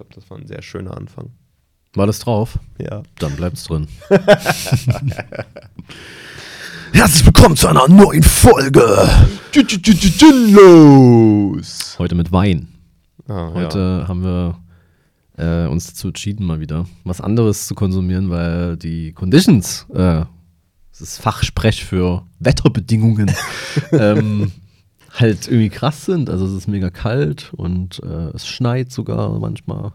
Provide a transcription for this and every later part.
glaube, das war ein sehr schöner Anfang. War das drauf? Ja. Dann bleibt's drin. Herzlich willkommen zu einer neuen Folge. Los! Heute mit Wein. Ah, Heute haben wir äh, uns dazu entschieden, mal wieder was anderes zu konsumieren, weil die Conditions, äh, das ist Fachsprech für Wetterbedingungen, ähm, halt irgendwie krass sind. Also es ist mega kalt und äh, es schneit sogar manchmal.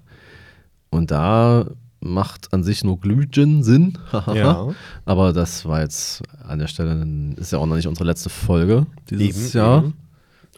Und da macht an sich nur Glühgin Sinn. Ja. Aber das war jetzt an der Stelle, ist ja auch noch nicht unsere letzte Folge dieses Eben, Jahr. eben.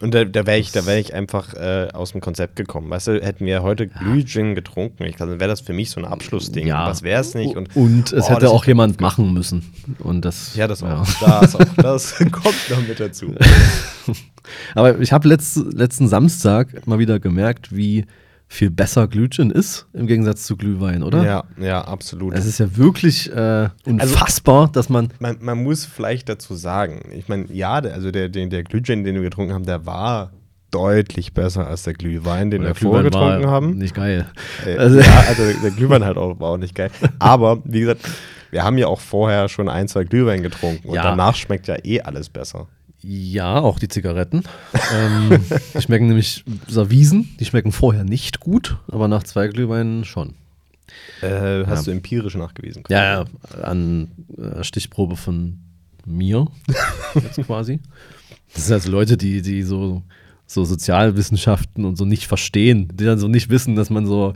Und da, da wäre ich, da wär ich einfach äh, aus dem Konzept gekommen. Weißt du, hätten wir heute Glühgin getrunken, ich glaube, dann wäre das für mich so ein Abschlussding. Ja. Was wäre es nicht? Und, Und es Oh, hätte auch jemand machen müssen. Und das, Ja, das ja. auch. Das, auch. das kommt noch mit dazu. Aber ich habe letzt, letzten Samstag mal wieder gemerkt, wie viel besser Glühgin ist im Gegensatz zu Glühwein, oder? Ja, ja, absolut. Es ist ja wirklich äh, unfassbar, dass man. man, man muss vielleicht dazu sagen, ich meine, ja, also der, der, der Glühwein, den wir getrunken haben, der war deutlich besser als der Glühwein, den wir vorher getrunken haben. Nicht geil. Äh, Also- ja, also der Glühwein halt auch, war auch nicht geil. Aber wie gesagt, wir haben ja auch vorher schon ein, zwei Glühwein getrunken und Ja. danach schmeckt ja eh alles besser. Ja, auch die Zigaretten. ähm, die schmecken nämlich Servisen. Die schmecken vorher nicht gut, aber nach zwei Glühweinen schon. Äh, hast Ja. du empirisch nachgewiesen? Ja, ja, an äh, Stichprobe von mir jetzt quasi. Das sind also Leute, die, die so, so Sozialwissenschaften und so nicht verstehen, die dann so nicht wissen, dass man so,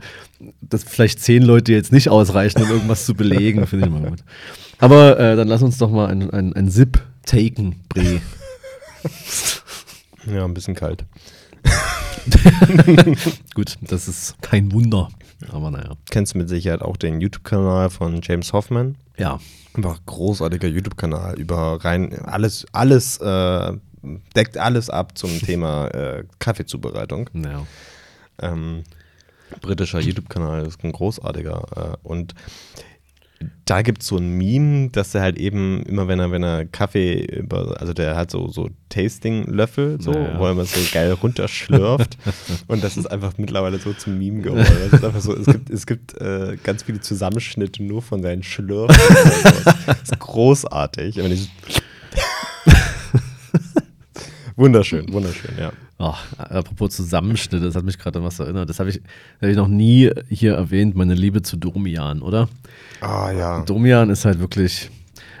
dass vielleicht zehn Leute jetzt nicht ausreichen, um irgendwas zu belegen, finde ich mal gut. Aber äh, dann lass uns doch mal ein, ein, ein Sip taken, Bre. Ja, ein bisschen kalt. Gut, das ist kein Wunder. Aber naja. Kennst du mit Sicherheit auch den YouTube-Kanal von James Hoffman? Ja. Einfach großartiger YouTube-Kanal über rein alles, alles, äh, deckt alles ab zum Thema äh, Kaffeezubereitung. Naja. Ähm, britischer YouTube-Kanal ist ein großartiger. Äh, und da gibt es so ein Meme, dass er halt eben immer, wenn er, wenn er Kaffee über, also der hat so, so Tasting-Löffel, so, Naja. wo er immer so geil runterschlürft. und das ist einfach mittlerweile so zum Meme geworden. Das ist einfach so, es gibt, es gibt äh, ganz viele Zusammenschnitte nur von seinen Schlürfen. das ist großartig. Wunderschön, wunderschön, ja. Oh, apropos Zusammenschnitte, das hat mich gerade an was erinnert. Das habe ich, hab ich noch nie hier erwähnt, meine Liebe zu Domian, oder? Ah ja. Domian ist halt wirklich.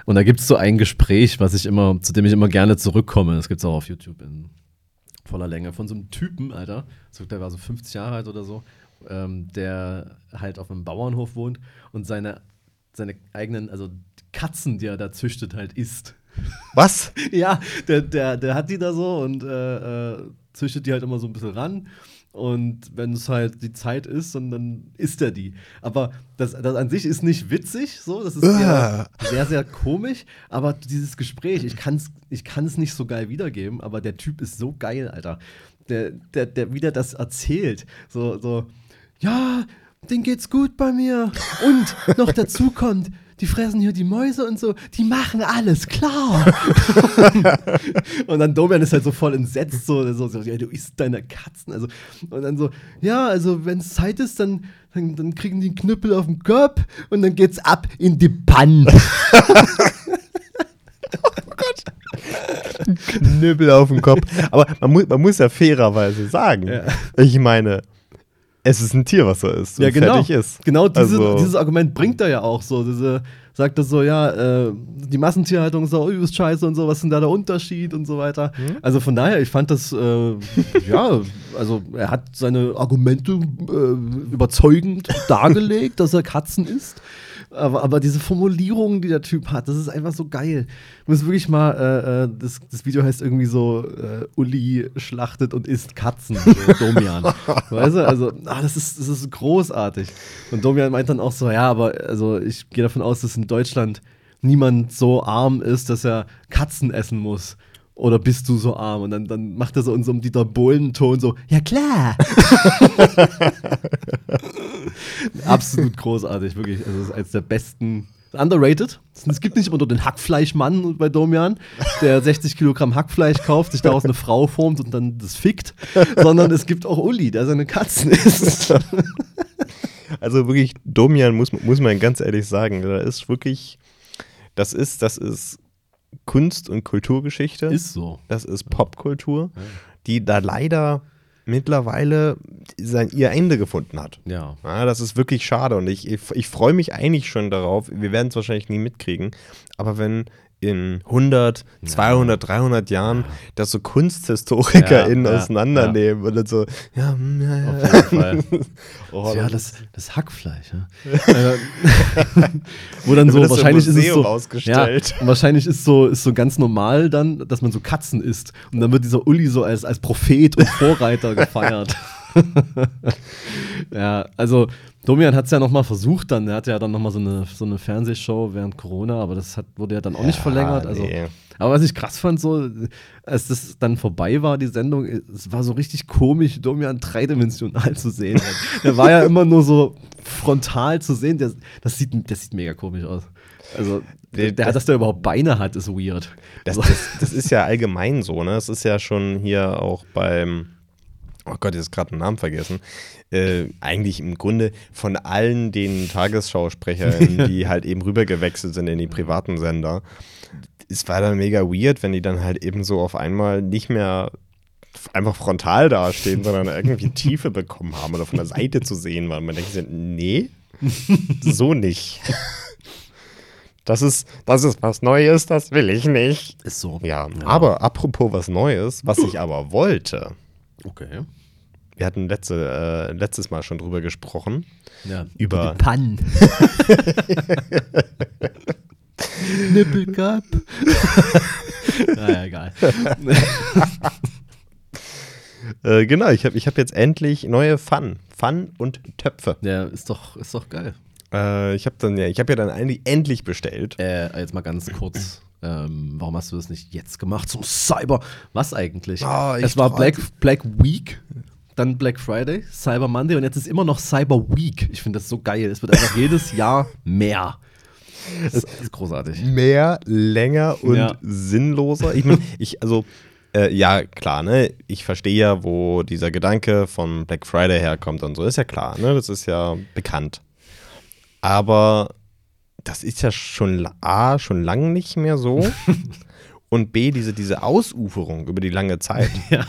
Und da gibt es so ein Gespräch, was ich immer, zu dem ich immer gerne zurückkomme. Das gibt es auch auf YouTube in voller Länge. Von so einem Typen, Alter. So, der war so 50 Jahre alt oder so, ähm, der halt auf einem Bauernhof wohnt und seine, seine eigenen, also Katzen, die er da züchtet, halt isst. Was? Ja, der, der, der hat die da so und äh, äh, züchtet die halt immer so ein bisschen ran. Und wenn es halt die Zeit ist, dann, dann isst er die. Aber das, das an sich ist nicht witzig, so. Das ist eher sehr, sehr komisch. Aber dieses Gespräch, ich kann es ich kann's nicht so geil wiedergeben, aber der Typ ist so geil, Alter. Der, der, der wieder das erzählt. So, so, ja, denen geht's gut bei mir. Und noch dazu kommt, die fressen hier die Mäuse und so, die machen alles, klar. und dann Domian ist halt so voll entsetzt, so, so, so ja, du isst deine Katzen. Also, und dann so, ja, also wenn es Zeit ist, dann, dann, dann kriegen die einen Knüppel auf den Kopf und dann geht's ab in die Panne. Knüppel auf dem Kopf. Aber man, mu man muss ja fairerweise sagen, Ja. ich meine, es ist ein Tier, was er ist. ja, genau. Fertig ist. Genau diese, Also- dieses Argument bringt er ja auch so. Diese, sagt er so, ja, äh, die Massentierhaltung ist auch übelst scheiße und so, was ist denn da der Unterschied und so weiter. Mhm. Also von daher, ich fand das, äh, ja, also er hat seine Argumente äh, überzeugend dargelegt, dass er Katzen isst. Aber, aber diese Formulierungen, die der Typ hat, das ist einfach so geil. Du musst wirklich mal, äh, äh, das, das Video heißt irgendwie so, äh, Uli schlachtet und isst Katzen, so Domian. weißt du, also, ah, das, ist, das ist großartig. Und Domian meint dann auch so, ja, aber also ich gehe davon aus, dass in Deutschland niemand so arm ist, dass er Katzen essen muss. Oder bist du so arm? Und dann, dann macht er so in so einem Dieter Bohlen-Ton so, ja klar. Absolut großartig, wirklich. Also, das ist eines der besten Underrated. Es gibt nicht immer nur den Hackfleischmann bei Domian, der 60 Kilogramm Hackfleisch kauft, sich daraus eine Frau formt und dann das fickt, sondern es gibt auch Uli, der seine Katzen isst. Also wirklich, Domian muss, muss man ganz ehrlich sagen, da ist wirklich, das ist, das ist Kunst- und Kulturgeschichte. Ist so. Das ist Popkultur, die da leider mittlerweile sein, ihr Ende gefunden hat. Ja. Ja, das ist wirklich schade und ich, ich, ich freue mich eigentlich schon darauf. Wir werden es wahrscheinlich nie mitkriegen, aber wenn in 100, 200, 300 Jahren das so KunsthistorikerInnen Ja, ja, auseinandernehmen und dann so, ja, hm, ja, ja. Auf jeden Fall. Oh, ja, das- das, Hackfleisch. Ja. Äh, Wo dann Da so, wahrscheinlich ist es so, ausgestellt. Ja, wahrscheinlich ist so, ist so ganz normal dann, dass man so Katzen isst. Und dann wird dieser Uli so als, als Prophet und Vorreiter gefeiert. ja, also Domian hat es ja nochmal versucht dann. Er hatte ja dann nochmal so eine, so eine Fernsehshow während Corona, aber das hat, wurde ja dann auch nicht Ja, verlängert. Also, nee. aber was ich krass fand, so, als das dann vorbei war, die Sendung, es war so richtig komisch, Domian dreidimensional zu sehen. Der war ja immer nur so frontal zu sehen. Der, das, sieht, das sieht mega komisch aus. Also, der, der, dass der überhaupt Beine hat, ist weird. Das, das, das ist ja allgemein so, ne? Es ist ja schon hier auch beim, oh Gott, jetzt gerade einen Namen vergessen, äh, eigentlich im Grunde von allen den Tagesschausprechern, die halt eben rübergewechselt sind in die privaten Sender. Es war dann mega weird, wenn die dann halt eben so auf einmal nicht mehr einfach frontal dastehen, sondern irgendwie Tiefe bekommen haben oder von der Seite zu sehen waren. Man denkt sich, nee, so nicht. Das ist, das ist was Neues, das will ich nicht. Ist so. Ja, aber apropos was Neues, was ich aber wollte. Okay. Wir hatten letzte, äh, letztes Mal schon drüber gesprochen. Ja. Über- Die Pannen. Nippelcup. naja, egal. Äh, genau, ich habe ich hab jetzt endlich neue Pfannen. Pfannen und Töpfe. Ja, ist doch, ist doch geil. Äh, ich habe dann ja, ich habe ja dann eigentlich endlich bestellt. Äh, jetzt mal ganz kurz. Ähm, warum hast du das nicht jetzt gemacht zum Cyber? Was eigentlich? Ah, es war Black, Black Week, dann Black Friday, Cyber Monday und jetzt ist immer noch Cyber Week. Ich finde das so geil. Es wird einfach jedes Jahr mehr. Das ist großartig. Mehr, länger und Ja. sinnloser. Ich meine, ich, also, äh, ja, klar, ne? Ich verstehe ja, wo dieser Gedanke von Black Friday herkommt und so. Ist ja klar, ne? Das ist ja bekannt. Aber das ist ja schon A, schon lange nicht mehr so. und B, diese, diese Ausuferung über die lange Zeit Ja.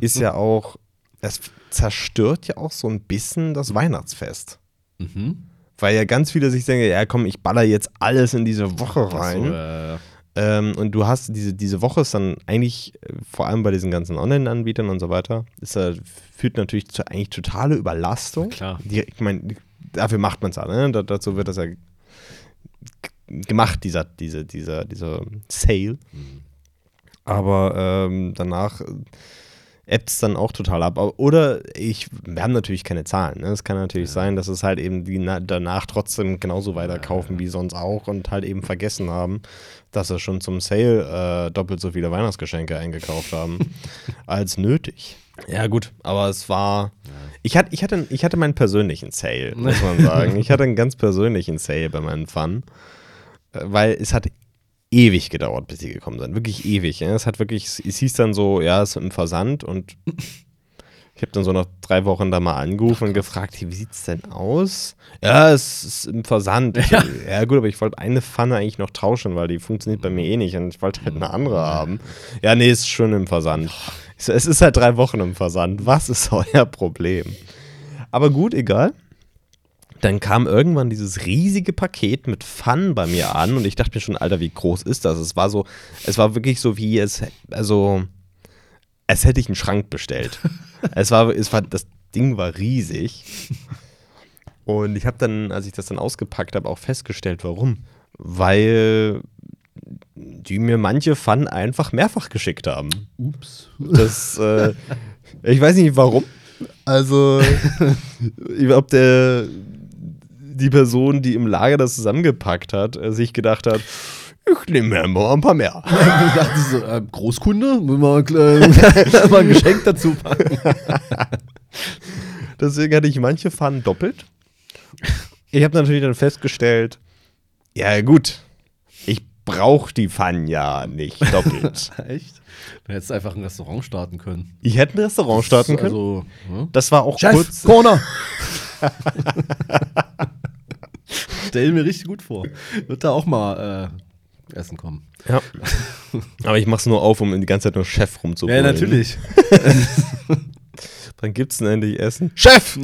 ist ja auch, das zerstört ja auch so ein bisschen das Weihnachtsfest. Mhm. Weil ja ganz viele sich denken, ja komm, ich baller jetzt alles in diese Woche rein. So, äh, Ähm, und du hast diese, diese Woche ist dann eigentlich, äh, vor allem bei diesen ganzen Online-Anbietern und so weiter, ist, äh, führt natürlich zu eigentlich totale Überlastung. Klar. Die, ich meine, dafür macht man es ja, ne? Da, dazu wird das ja gemacht, dieser, diese, dieser, dieser Sale. Aber ähm, danach ebbt es dann auch total ab. Oder ich, wir haben natürlich keine Zahlen. Ne? Es kann natürlich sein, dass es halt eben die na, danach trotzdem genauso weiterkaufen wie sonst auch und halt eben vergessen haben, dass sie schon zum Sale äh, doppelt so viele Weihnachtsgeschenke eingekauft haben als nötig. Ja, gut, aber es war. Ich, hatte, ich, hatte, ich hatte meinen persönlichen Sale, muss man sagen. ich hatte einen ganz persönlichen Sale bei meinen Fun. Äh, Weil es hat ewig gedauert, bis die gekommen sind. Wirklich ewig. Ja? Es hat wirklich, es hieß dann so, ja, es ist im Versand und ich habe dann so nach drei Wochen da mal angerufen und gefragt, hey, wie sieht's denn aus? Ja, es ist im Versand. Ich, ja. gut, aber ich wollte eine Pfanne eigentlich noch tauschen, weil die funktioniert bei mir eh nicht und ich wollte halt eine andere haben. Ja, nee, ist schon im Versand. So, es ist halt drei Wochen im Versand. Was ist euer Problem? Aber gut, egal. Dann kam irgendwann dieses riesige Paket mit Pfannen bei mir an und ich dachte mir schon, Alter, wie groß ist das? Es war so, es war wirklich so wie es, also, als hätte ich einen Schrank bestellt. es war, es war, das Ding war riesig. Und ich habe dann, als ich das dann ausgepackt habe, auch festgestellt, warum. Weil die mir manche Pfannen einfach mehrfach geschickt haben. ups. Das, äh, ich weiß nicht warum. Also, ob der, die Person, die im Lager das zusammengepackt hat, äh, sich gedacht hat, ich nehme mir mal ein paar mehr. Ich dachte so, äh, Großkunde, müssen wir äh, mal ein Geschenk dazu packen. Deswegen hatte ich manche Pfannen doppelt. Ich habe natürlich dann festgestellt, Ja, gut. Brauche die Pfannen ja nicht doppelt. Echt? Du hättest einfach ein Restaurant starten können. ich hätte ein Restaurant starten können. Also, ne? Das war auch Chef, kurz. Corner! Stell mir richtig gut vor. Wird da auch mal äh, essen kommen. Ja. Aber ich mach's nur auf, um die ganze Zeit nur Chef rumzubrüllen. Ja, natürlich. Dann gibt's denn endlich Essen. Chef!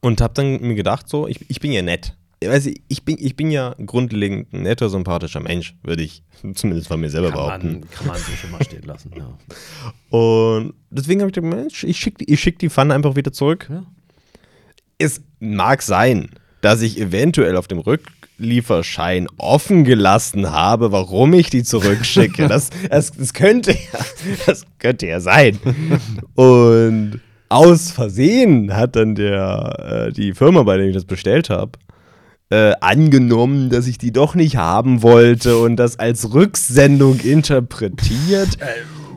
Und hab dann mir gedacht, so, ich, ich bin ja nett. Du, ich bin, ich bin ja grundlegend ein netter, sympathischer Mensch, würde ich zumindest von mir selber Kann behaupten. man, kann man so schon mal stehen lassen, ja. Und deswegen habe ich gedacht, Mensch, ich schicke ich schick die Pfanne einfach wieder zurück. Ja. Es mag sein, dass ich eventuell auf dem Rücklieferschein offen gelassen habe, warum ich die zurückschicke. Das, das, das, könnte, ja, das könnte ja sein. Und aus Versehen hat dann der, äh, die Firma, bei der ich das bestellt habe, äh, angenommen, dass ich die doch nicht haben wollte und das als Rücksendung interpretiert.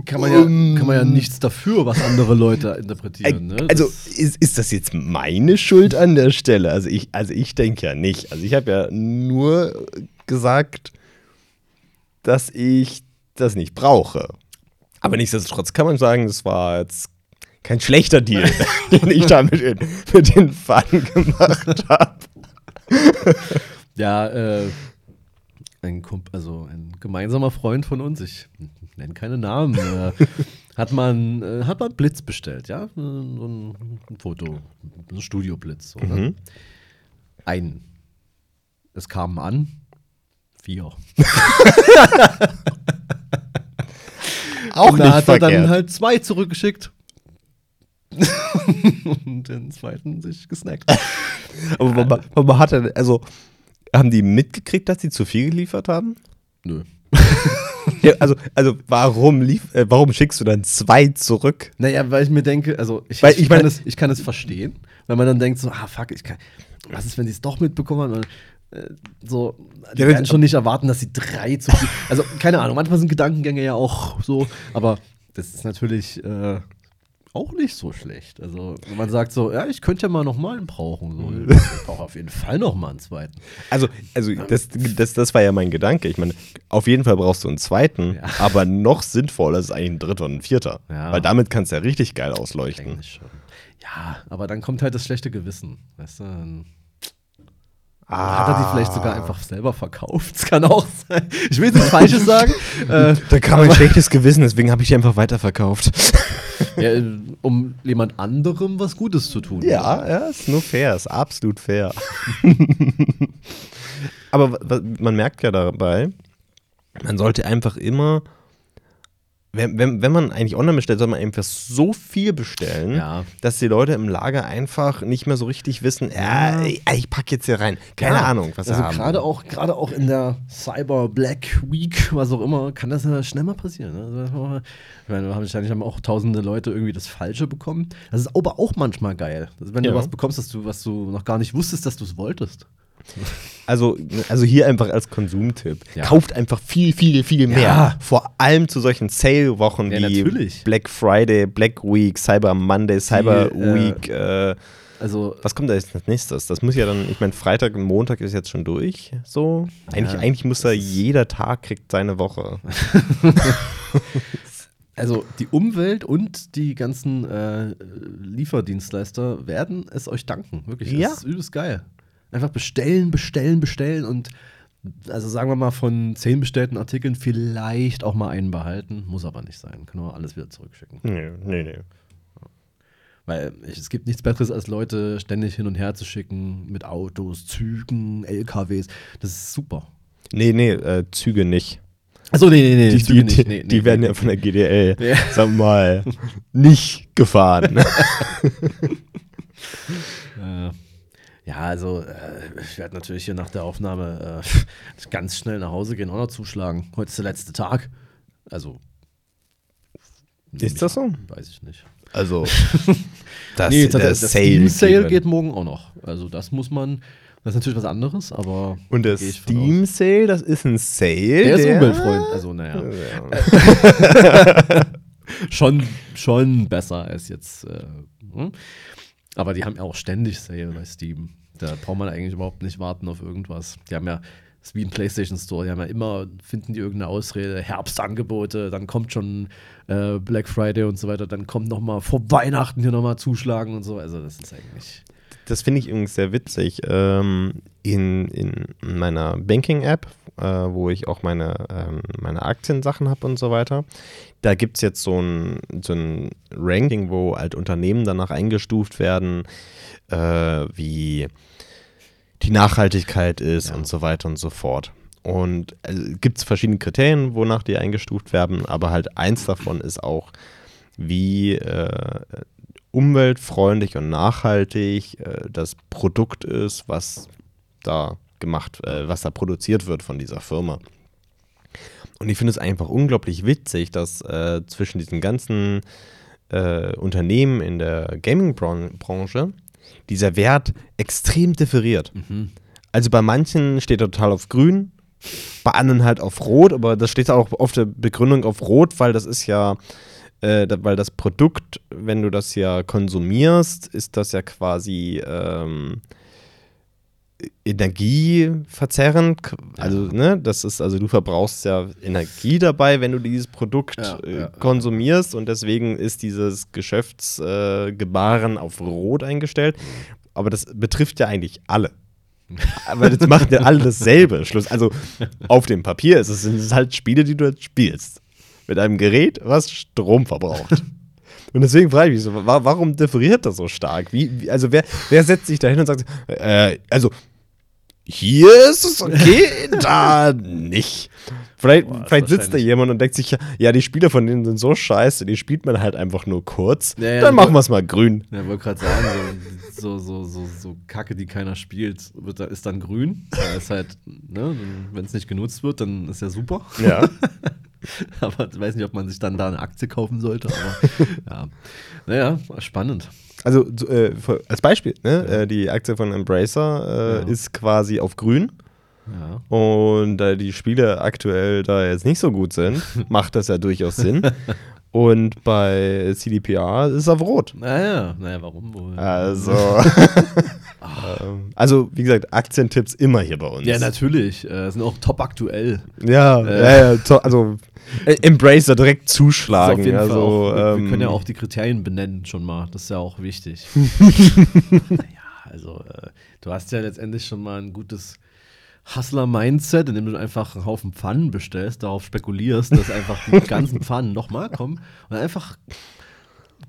Kann man, ja, kann man ja nichts dafür, was andere Leute interpretieren. Ne? Also ist, ist das jetzt meine Schuld an der Stelle? Also ich, also ich denke ja nicht. Also ich habe ja nur gesagt, dass ich das nicht brauche. Aber nichtsdestotrotz kann man sagen, das war jetzt kein schlechter Deal, den ich da mit den, mit den gemacht habe. Ja, äh, ein, Kump also ein gemeinsamer Freund von uns, ich nenne keine Namen, äh, hat man äh, hat man Blitz bestellt, ja, so ein, ein Foto, ein Studioblitz, so, ne? Mhm. Ein. Es kamen an vier. Auch Und da nicht hat er verkehrt. dann halt zwei zurückgeschickt. Und den zweiten sich gesnackt. Aber warum, warum hat er, also haben die mitgekriegt, dass sie zu viel geliefert haben? Nö. Ja, also, also warum, lief, äh, warum schickst du dann zwei zurück? Naja, weil ich mir denke, also ich, Weil ich, ich kann, es, ich kann es verstehen, wenn man dann denkt so, ah fuck, ich kann, was ist, wenn die es doch mitbekommen haben? Und, äh, so, die Ja, werden schon nicht erwarten, dass sie drei zu viel, also keine Ahnung, manchmal sind Gedankengänge ja auch so, aber das ist natürlich äh, auch nicht so schlecht. Also wenn man sagt so, ja, ich könnte ja mal noch mal einen brauchen, so, ich brauche auf jeden Fall noch mal einen zweiten. Also, also das, das, das war ja mein Gedanke. Ich meine, auf jeden Fall brauchst du einen zweiten, Ja. aber noch sinnvoller ist eigentlich ein dritter und ein vierter. Ja. Weil damit kannst du ja richtig geil ausleuchten. Ja, aber dann kommt halt das schlechte Gewissen, weißt du? Dann Hat er die vielleicht sogar einfach selber verkauft? Das kann auch sein. Ich will jetzt nichts Falsches sagen. äh, Da kam ein schlechtes Gewissen, deswegen habe ich die einfach weiterverkauft. ja, um jemand anderem was Gutes zu tun. Ja, ja, ist nur fair, ist absolut fair. Aber man merkt ja dabei, man sollte einfach immer, wenn, wenn, wenn man eigentlich online bestellt, soll man einfach so viel bestellen, Ja. dass die Leute im Lager einfach nicht mehr so richtig wissen, ja, Ja. ich, ich packe jetzt hier rein. Keine Ja, Ahnung, was sie also haben. gerade auch gerade auch in der Cyber Black Week, was auch immer, kann das ja schnell mal passieren. Ne? Also, ich meine, wahrscheinlich haben auch tausende Leute irgendwie das Falsche bekommen. Das ist aber auch manchmal geil. Also, wenn du was bekommst, dass du, was du noch gar nicht wusstest, dass du es wolltest. Also, also hier einfach als Konsumtipp. Ja. Kauft einfach viel, viel, viel mehr. Ja. Vor allem zu solchen Sale-Wochen Ja, wie natürlich. Black Friday, Black Week, Cyber Monday, Cyber äh, Week. Äh, Also was kommt da jetzt als nächstes? Das muss ja dann, ich meine, Freitag und Montag ist jetzt schon durch. So. Eigentlich, Ja, eigentlich muss da jeder Tag kriegt seine Woche. Also die Umwelt und die ganzen äh, Lieferdienstleister werden es euch danken. Wirklich. Ja. Das ist übelst geil. Einfach bestellen, bestellen, bestellen und also sagen wir mal von zehn bestellten Artikeln vielleicht auch mal einen behalten. Muss aber nicht sein. Können wir alles wieder zurückschicken. Nee, nee, nee. Weil es gibt nichts Besseres, als Leute ständig hin und her zu schicken mit Autos, Zügen, LKWs. Das ist super. Nee, nee, äh, Züge nicht. Achso, nee, nee, nee. Die, Züge die, nicht. Nee, die werden nee. ja von der GDL, Ja. sag mal, nicht gefahren. Äh, ja, also äh, ich werde natürlich hier nach der Aufnahme äh, ganz schnell nach Hause gehen und noch zuschlagen. Heute ist der letzte Tag. Also. Ist das so? an, Weiß ich nicht. Also, das, nee, der der, der Steam Sale geht morgen auch noch. Also das muss man. Das ist natürlich was anderes, aber. Und der Steam Sale, das ist ein Sale. Der ist der Umweltfreund. Also, naja. schon, schon besser als jetzt. Äh, hm? Aber die haben ja auch ständig Sale bei Steam. Da braucht man eigentlich überhaupt nicht warten auf irgendwas. Die haben ja, das ist wie ein PlayStation Store, die haben ja immer, finden die irgendeine Ausrede, Herbstangebote, dann kommt schon äh, Black Friday und so weiter, dann kommt nochmal vor Weihnachten hier nochmal zuschlagen und so. Also das ist eigentlich. Das finde ich übrigens sehr witzig. Ähm, in, in meiner Banking-App, äh, wo ich auch meine, ähm, meine Aktiensachen habe und so weiter, da gibt es jetzt so ein, so ein Ranking, wo halt Unternehmen danach eingestuft werden, äh, wie die Nachhaltigkeit ist Ja. und so weiter und so fort. Und äh, gibt es verschiedene Kriterien, wonach die eingestuft werden, aber halt eins davon ist auch, wie äh, umweltfreundlich und nachhaltig äh, das Produkt ist, was da gemacht, äh, was da produziert wird von dieser Firma. Und ich finde es einfach unglaublich witzig, dass äh, zwischen diesen ganzen äh, Unternehmen in der Gaming-Branche dieser Wert extrem differiert. Also bei manchen steht er total auf grün, bei anderen halt auf rot, aber das steht auch auf der Begründung auf rot, weil das ist ja, äh, weil das Produkt, wenn du das ja konsumierst, ist das ja quasi ähm, energieverzerrend. Also, ne, das ist, also du verbrauchst ja Energie dabei, wenn du dieses Produkt Ja, äh, ja, konsumierst und deswegen ist dieses Geschäftsgebaren äh, auf Rot eingestellt. Aber das betrifft ja eigentlich alle. Aber das machen ja alle dasselbe. Schluss. Also auf dem Papier ist es, sind es halt Spiele, die du jetzt spielst. Mit einem Gerät, was Strom verbraucht. Und deswegen frage ich mich so, wa warum differiert das so stark? Wie, wie, also wer, wer setzt sich da hin und sagt, äh, also hier ist es okay, da nicht. Vielleicht, Boah, vielleicht sitzt da jemand und denkt sich, ja, die Spiele von denen sind so scheiße, die spielt man halt einfach nur kurz. Ja, ja, Dann machen wir es mal grün. Ja, wollte gerade sagen, so, so, so, so, so Kacke, die keiner spielt, wird, ist dann grün. Da ist halt, ne, wenn es nicht genutzt wird, dann ist ja super. Ja. aber ich weiß nicht, ob man sich dann da eine Aktie kaufen sollte. Aber ja, naja, spannend. Also so, äh, als Beispiel, ne? äh, die Aktie von Embracer äh, Ja. ist quasi auf grün. Ja. Und da die Spiele aktuell da jetzt nicht so gut sind, macht das ja durchaus Sinn. Und bei CDPR ist es auf Rot. Naja, naja, warum wohl? Also, ähm, also wie gesagt, Aktientipps immer hier bei uns. Ja, natürlich. Äh, sind auch top aktuell. Ja, Äh. ja, ja to- also äh, Embracer direkt zuschlagen. auf jeden also, Fall auch, wir, ähm, wir können ja auch die Kriterien benennen schon mal. Das ist ja auch wichtig. naja, also äh, du hast ja letztendlich schon mal ein gutes Hustler-Mindset, indem du einfach einen Haufen Pfannen bestellst, darauf spekulierst, dass einfach die ganzen Pfannen nochmal kommen und einfach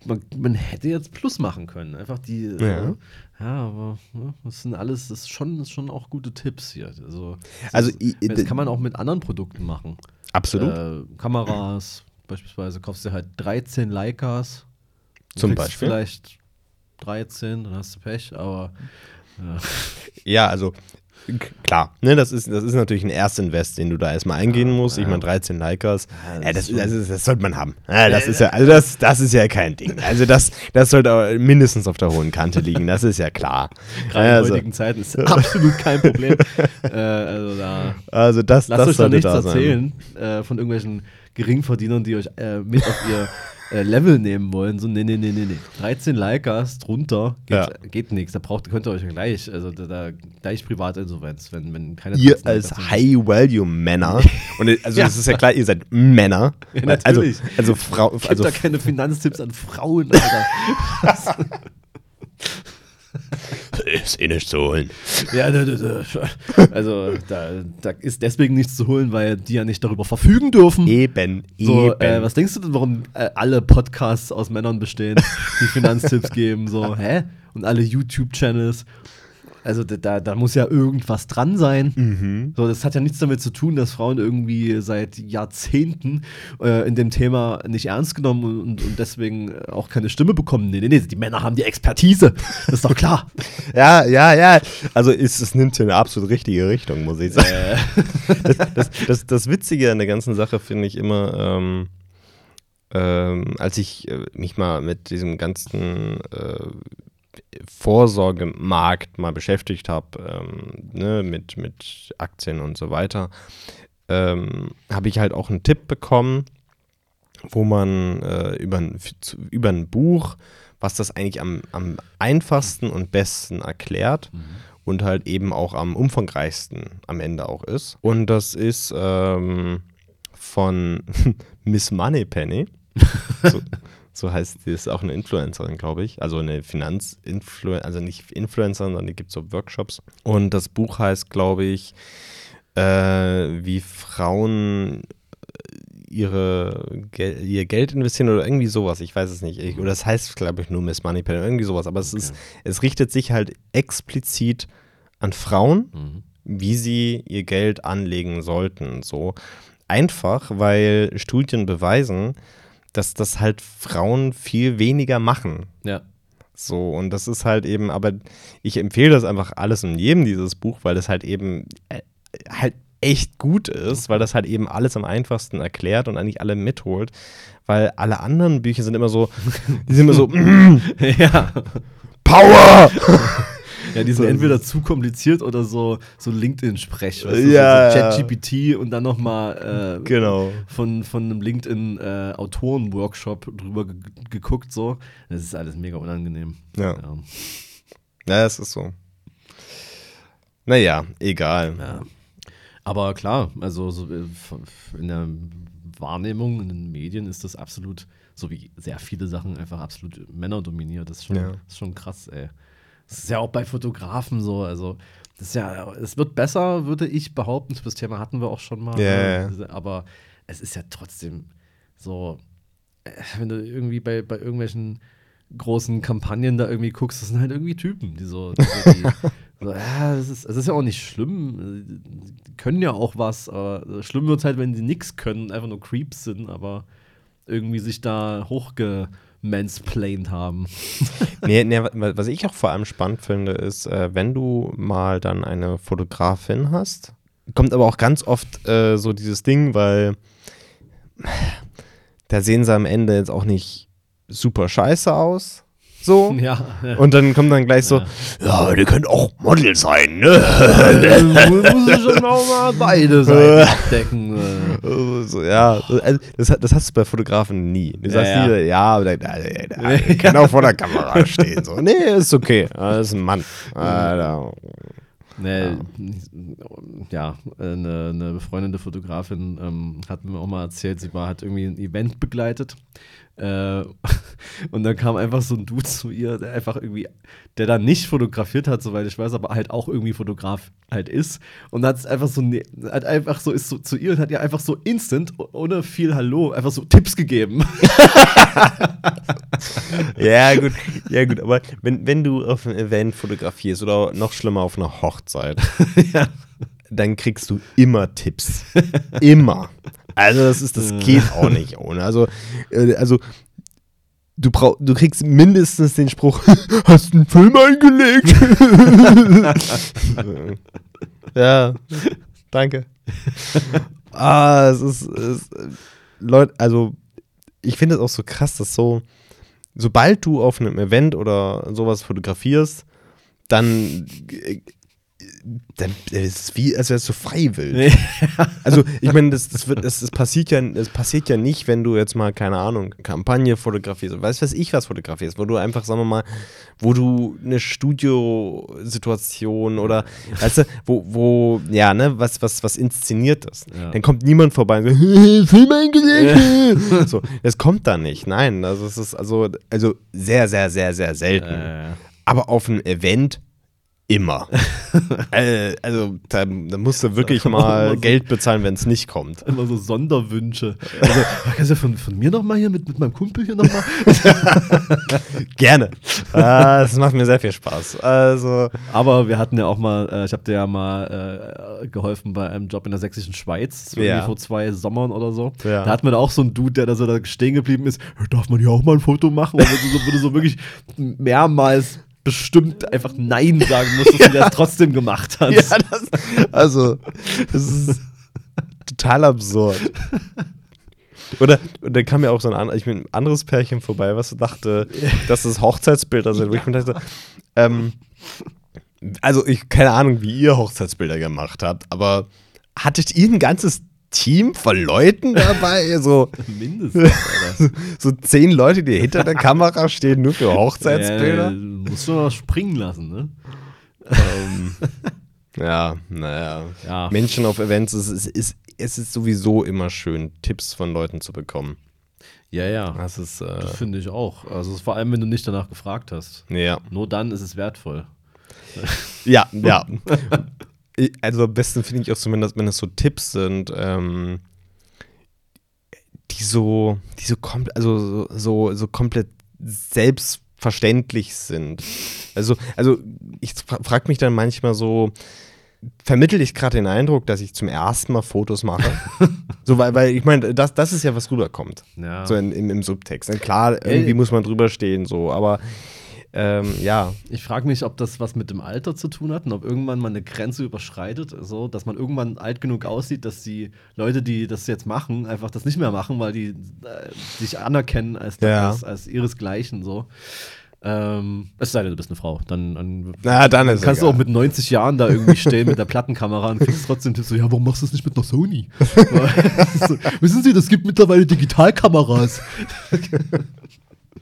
man, man hätte jetzt Plus machen können. Einfach die. Ja. Ja, ja aber ne, das sind alles, das ist schon, das ist schon auch gute Tipps hier. Also, das, Also, ist- i- das kann man auch mit anderen Produkten machen. absolut. Äh, Kameras, beispielsweise kaufst du halt 13 Leicas. Zum Beispiel? Vielleicht 13, dann hast du Pech, aber ja. Ja, also klar, ne, das ist, das ist natürlich ein Erstinvest, den du da erstmal eingehen musst. Ich ja. meine, 13 Likers, Ja, das ja, das, das, das sollte man haben. Ja, das ist ja, also das, das ist ja kein Ding. Also das, das sollte aber mindestens auf der hohen Kante liegen, das ist ja klar. gerade Ja, in also, heutigen Zeiten ist absolut kein Problem. äh, also da also das, lasst das euch da sollte nichts da sein. erzählen äh, von irgendwelchen Geringverdienern, die euch äh, mit auf ihr äh, Level nehmen wollen. So, nee, nee, nee, nee, nee. 13 Leicas drunter geht, Ja. geht nichts. Da braucht, könnt ihr euch ja gleich, also da, da gleich Privatinsolvenz, wenn, wenn keine Ihr 13 als. High-Value-Männer, und also Ja. das ist ja klar, ihr seid Männer. Ja, also, natürlich. also Frau, Gib also da keine Finanztipps an Frauen, Alter. Ist eh nicht zu holen. ja. Also, da, da ist deswegen nichts zu holen, weil die ja nicht darüber verfügen dürfen. Eben, So, eben. äh, was denkst du denn, warum äh, alle Podcasts aus Männern bestehen, die Finanztipps geben? So, hä? Und alle YouTube-Channels. Also da- da, muss ja irgendwas dran sein. Mhm. So, das hat ja nichts damit zu tun, dass Frauen irgendwie seit Jahrzehnten äh, in dem Thema nicht ernst genommen und, und deswegen auch keine Stimme bekommen. Nee, nee, nee, die Männer haben die Expertise. Das ist doch klar. Ja, ja, ja. Also ist, es nimmt hier eine absolut richtige Richtung, muss ich sagen. äh, Das, das, das, das Witzige an der ganzen Sache finde ich immer, ähm, ähm, als ich äh, mich mal mit diesem ganzen äh, Vorsorgemarkt mal beschäftigt habe, ähm, ne, mit, mit Aktien und so weiter, ähm, habe ich halt auch einen Tipp bekommen, wo man äh, über, über ein Buch, was das eigentlich am, am einfachsten und besten erklärt und halt eben auch am umfangreichsten am Ende auch ist. Und das ist ähm, von Miss Moneypenny. so, so heißt sie, ist auch eine Influencerin, glaube ich. Also eine Finanzinfluencerin, also nicht Influencerin, sondern die gibt so Workshops. Und das Buch heißt, glaube ich, äh, wie Frauen ihre, ihr Geld investieren oder irgendwie sowas. Ich weiß es nicht. Ich, oder das heißt, glaube ich, nur Miss Moneypenny, irgendwie sowas. Aber es, ist, es richtet sich halt explizit an Frauen, mhm. wie sie ihr Geld anlegen sollten. So einfach, weil Studien beweisen, dass das halt Frauen viel weniger machen. Ja. So, und das ist halt eben, aber ich empfehle das einfach alles und jedem, dieses Buch, weil es halt eben äh, halt echt gut ist, weil das halt eben alles am einfachsten erklärt und eigentlich alle mitholt. Weil alle anderen Bücher sind immer so, die sind immer so, ja. Power! Ja, die sind so, entweder zu kompliziert oder so, so LinkedIn-Sprech. Weißt du, ja, so ChatGPT und dann nochmal äh, genau. von, von einem LinkedIn-Autoren-Workshop äh, drüber ge geguckt. So. Das ist alles mega unangenehm. Ja. Ja, ja es ist so. Naja, egal. Ja. Aber klar, also so äh, in der Wahrnehmung, in den Medien ist das absolut, so wie sehr viele Sachen, einfach absolut männerdominiert. Das ist schon, ja. das ist schon krass, ey. Das ist ja auch bei Fotografen so, also das ist ja, es wird besser, würde ich behaupten. Das Thema hatten wir auch schon mal. Yeah. Ne? Aber es ist ja trotzdem so, äh, wenn du irgendwie bei, bei irgendwelchen großen Kampagnen da irgendwie guckst, das sind halt irgendwie Typen, die so, die, so ja, es ist, ist ja auch nicht schlimm. Die können ja auch was, aber schlimm wird es halt, wenn die nichts können, einfach nur Creeps sind, aber irgendwie sich da hochgemansplained haben. nee, nee, was ich auch vor allem spannend finde, ist, äh, wenn du mal dann eine Fotografin hast, kommt aber auch ganz oft äh, so dieses Ding, weil da sehen sie am Ende jetzt auch nicht super scheiße aus. So. Ja, ja. Und dann kommt dann gleich so, ja, ja die können auch Model sein, ne? Ja, muss schon auch mal beide Seiten decken. So, ja, also, das, das hast du bei Fotografen nie. Du sagst ja, nie, ja, aber der, der, der, der kann auch vor der Kamera stehen. So. Nee, ist okay. Das ist ein Mann. Alter. Nee, ja, eine, eine befreundete Fotografin ähm, hat mir auch mal erzählt, sie war, hat irgendwie ein Event begleitet äh, und dann kam einfach so ein Dude zu ihr, der einfach irgendwie, der dann nicht fotografiert hat, soweit ich weiß, aber halt auch irgendwie Fotograf halt ist. Und hat es einfach so, ne, hat einfach so, ist so zu ihr und hat ihr einfach so instant, ohne viel Hallo, einfach so Tipps gegeben. ja, gut, ja, gut, aber wenn, wenn du auf einem Event fotografierst oder noch schlimmer auf einer Hochzeit, ja. dann kriegst du immer Tipps. immer. Also das ist, das geht auch nicht ohne. Also, äh, also du brauch, du kriegst mindestens den Spruch, hast einen Film eingelegt? ja, danke. Ah, es ist, es, Leute, also ich finde es auch so krass, dass so, sobald du auf einem Event oder sowas fotografierst, dann dann ist es wie, als wärst du freiwillig. also, ich meine, das, das, das, das, passiert ja, das passiert ja nicht, wenn du jetzt mal, keine Ahnung, Kampagne fotografierst, weißt was ich was fotografierst, wo du einfach, sagen wir mal, wo du eine Studiosituation oder, weißt du, wo, wo, ja, ne, was, was, was inszeniert ist. Ja. Dann kommt niemand vorbei und sagt, Film eingelegt. Ja. so, das kommt da nicht. Nein, also es ist also, also sehr, sehr, sehr, sehr selten. Äh. Aber auf einem Event Immer. äh, also da, da, musst du wirklich mal Geld bezahlen, wenn es nicht kommt. Immer so Sonderwünsche. Also, kannst du von, von mir nochmal hier mit, mit meinem Kumpel hier nochmal? Gerne. Ah, das macht mir sehr viel Spaß. Also. Aber wir hatten ja auch mal, äh, ich habe dir ja mal äh, geholfen bei einem Job in der sächsischen Schweiz, ja. vor zwei Sommern oder so. Ja. Da hatten wir da auch so einen Dude, der da so da stehen geblieben ist. Darf man hier auch mal ein Foto machen? Und so, wurde so wirklich mehrmals bestimmt einfach Nein sagen musstest ja. und es trotzdem gemacht hat. Ja, das, also, das ist total absurd. Oder, und dann kam ja auch so ein, ich bin ein anderes Pärchen vorbei, was dachte, dass das Hochzeitsbilder sind. Wo ich mir dachte, ähm, also ich keine Ahnung, wie ihr Hochzeitsbilder gemacht habt, aber hattet ihr ein ganzes Team von Leuten dabei? So, Mindestens. so zehn Leute, die hinter der Kamera stehen, nur für Hochzeitsbilder? Ja, musst du noch springen lassen, ne? ähm, ja, naja. Ja. Menschen auf Events, es ist, ist, es ist sowieso immer schön, Tipps von Leuten zu bekommen. Ja, ja. Das ist, äh, Das finde ich auch. Also vor allem, wenn du nicht danach gefragt hast. ja. Nur dann ist es wertvoll. Ja, ja. Also am besten finde ich auch zumindest, wenn es so Tipps sind, ähm, die so, die so, kom also so, so, komplett selbstverständlich sind. Also, also ich fra frage mich dann manchmal so, vermittel ich gerade den Eindruck, dass ich zum ersten Mal Fotos mache? so, weil, weil ich meine, das, das ist ja, was rüberkommt. Ja. So in, im, im Subtext. Und klar, irgendwie muss man drüber stehen, so, aber ähm, ja, Ich frage mich, ob das was mit dem Alter zu tun hat und ob irgendwann mal eine Grenze überschreitet, so dass man irgendwann alt genug aussieht, dass die Leute, die das jetzt machen, einfach das nicht mehr machen, weil die äh, sich anerkennen als, Ja. als, als ihresgleichen so. Ähm, es sei denn, du bist eine Frau. Dann, dann, Na, dann kannst du auch mit 90 Jahren da irgendwie stehen mit der Plattenkamera und kriegst trotzdem Tipps so, ja, warum machst du das nicht mit einer Sony? so, wissen Sie, das gibt mittlerweile Digitalkameras.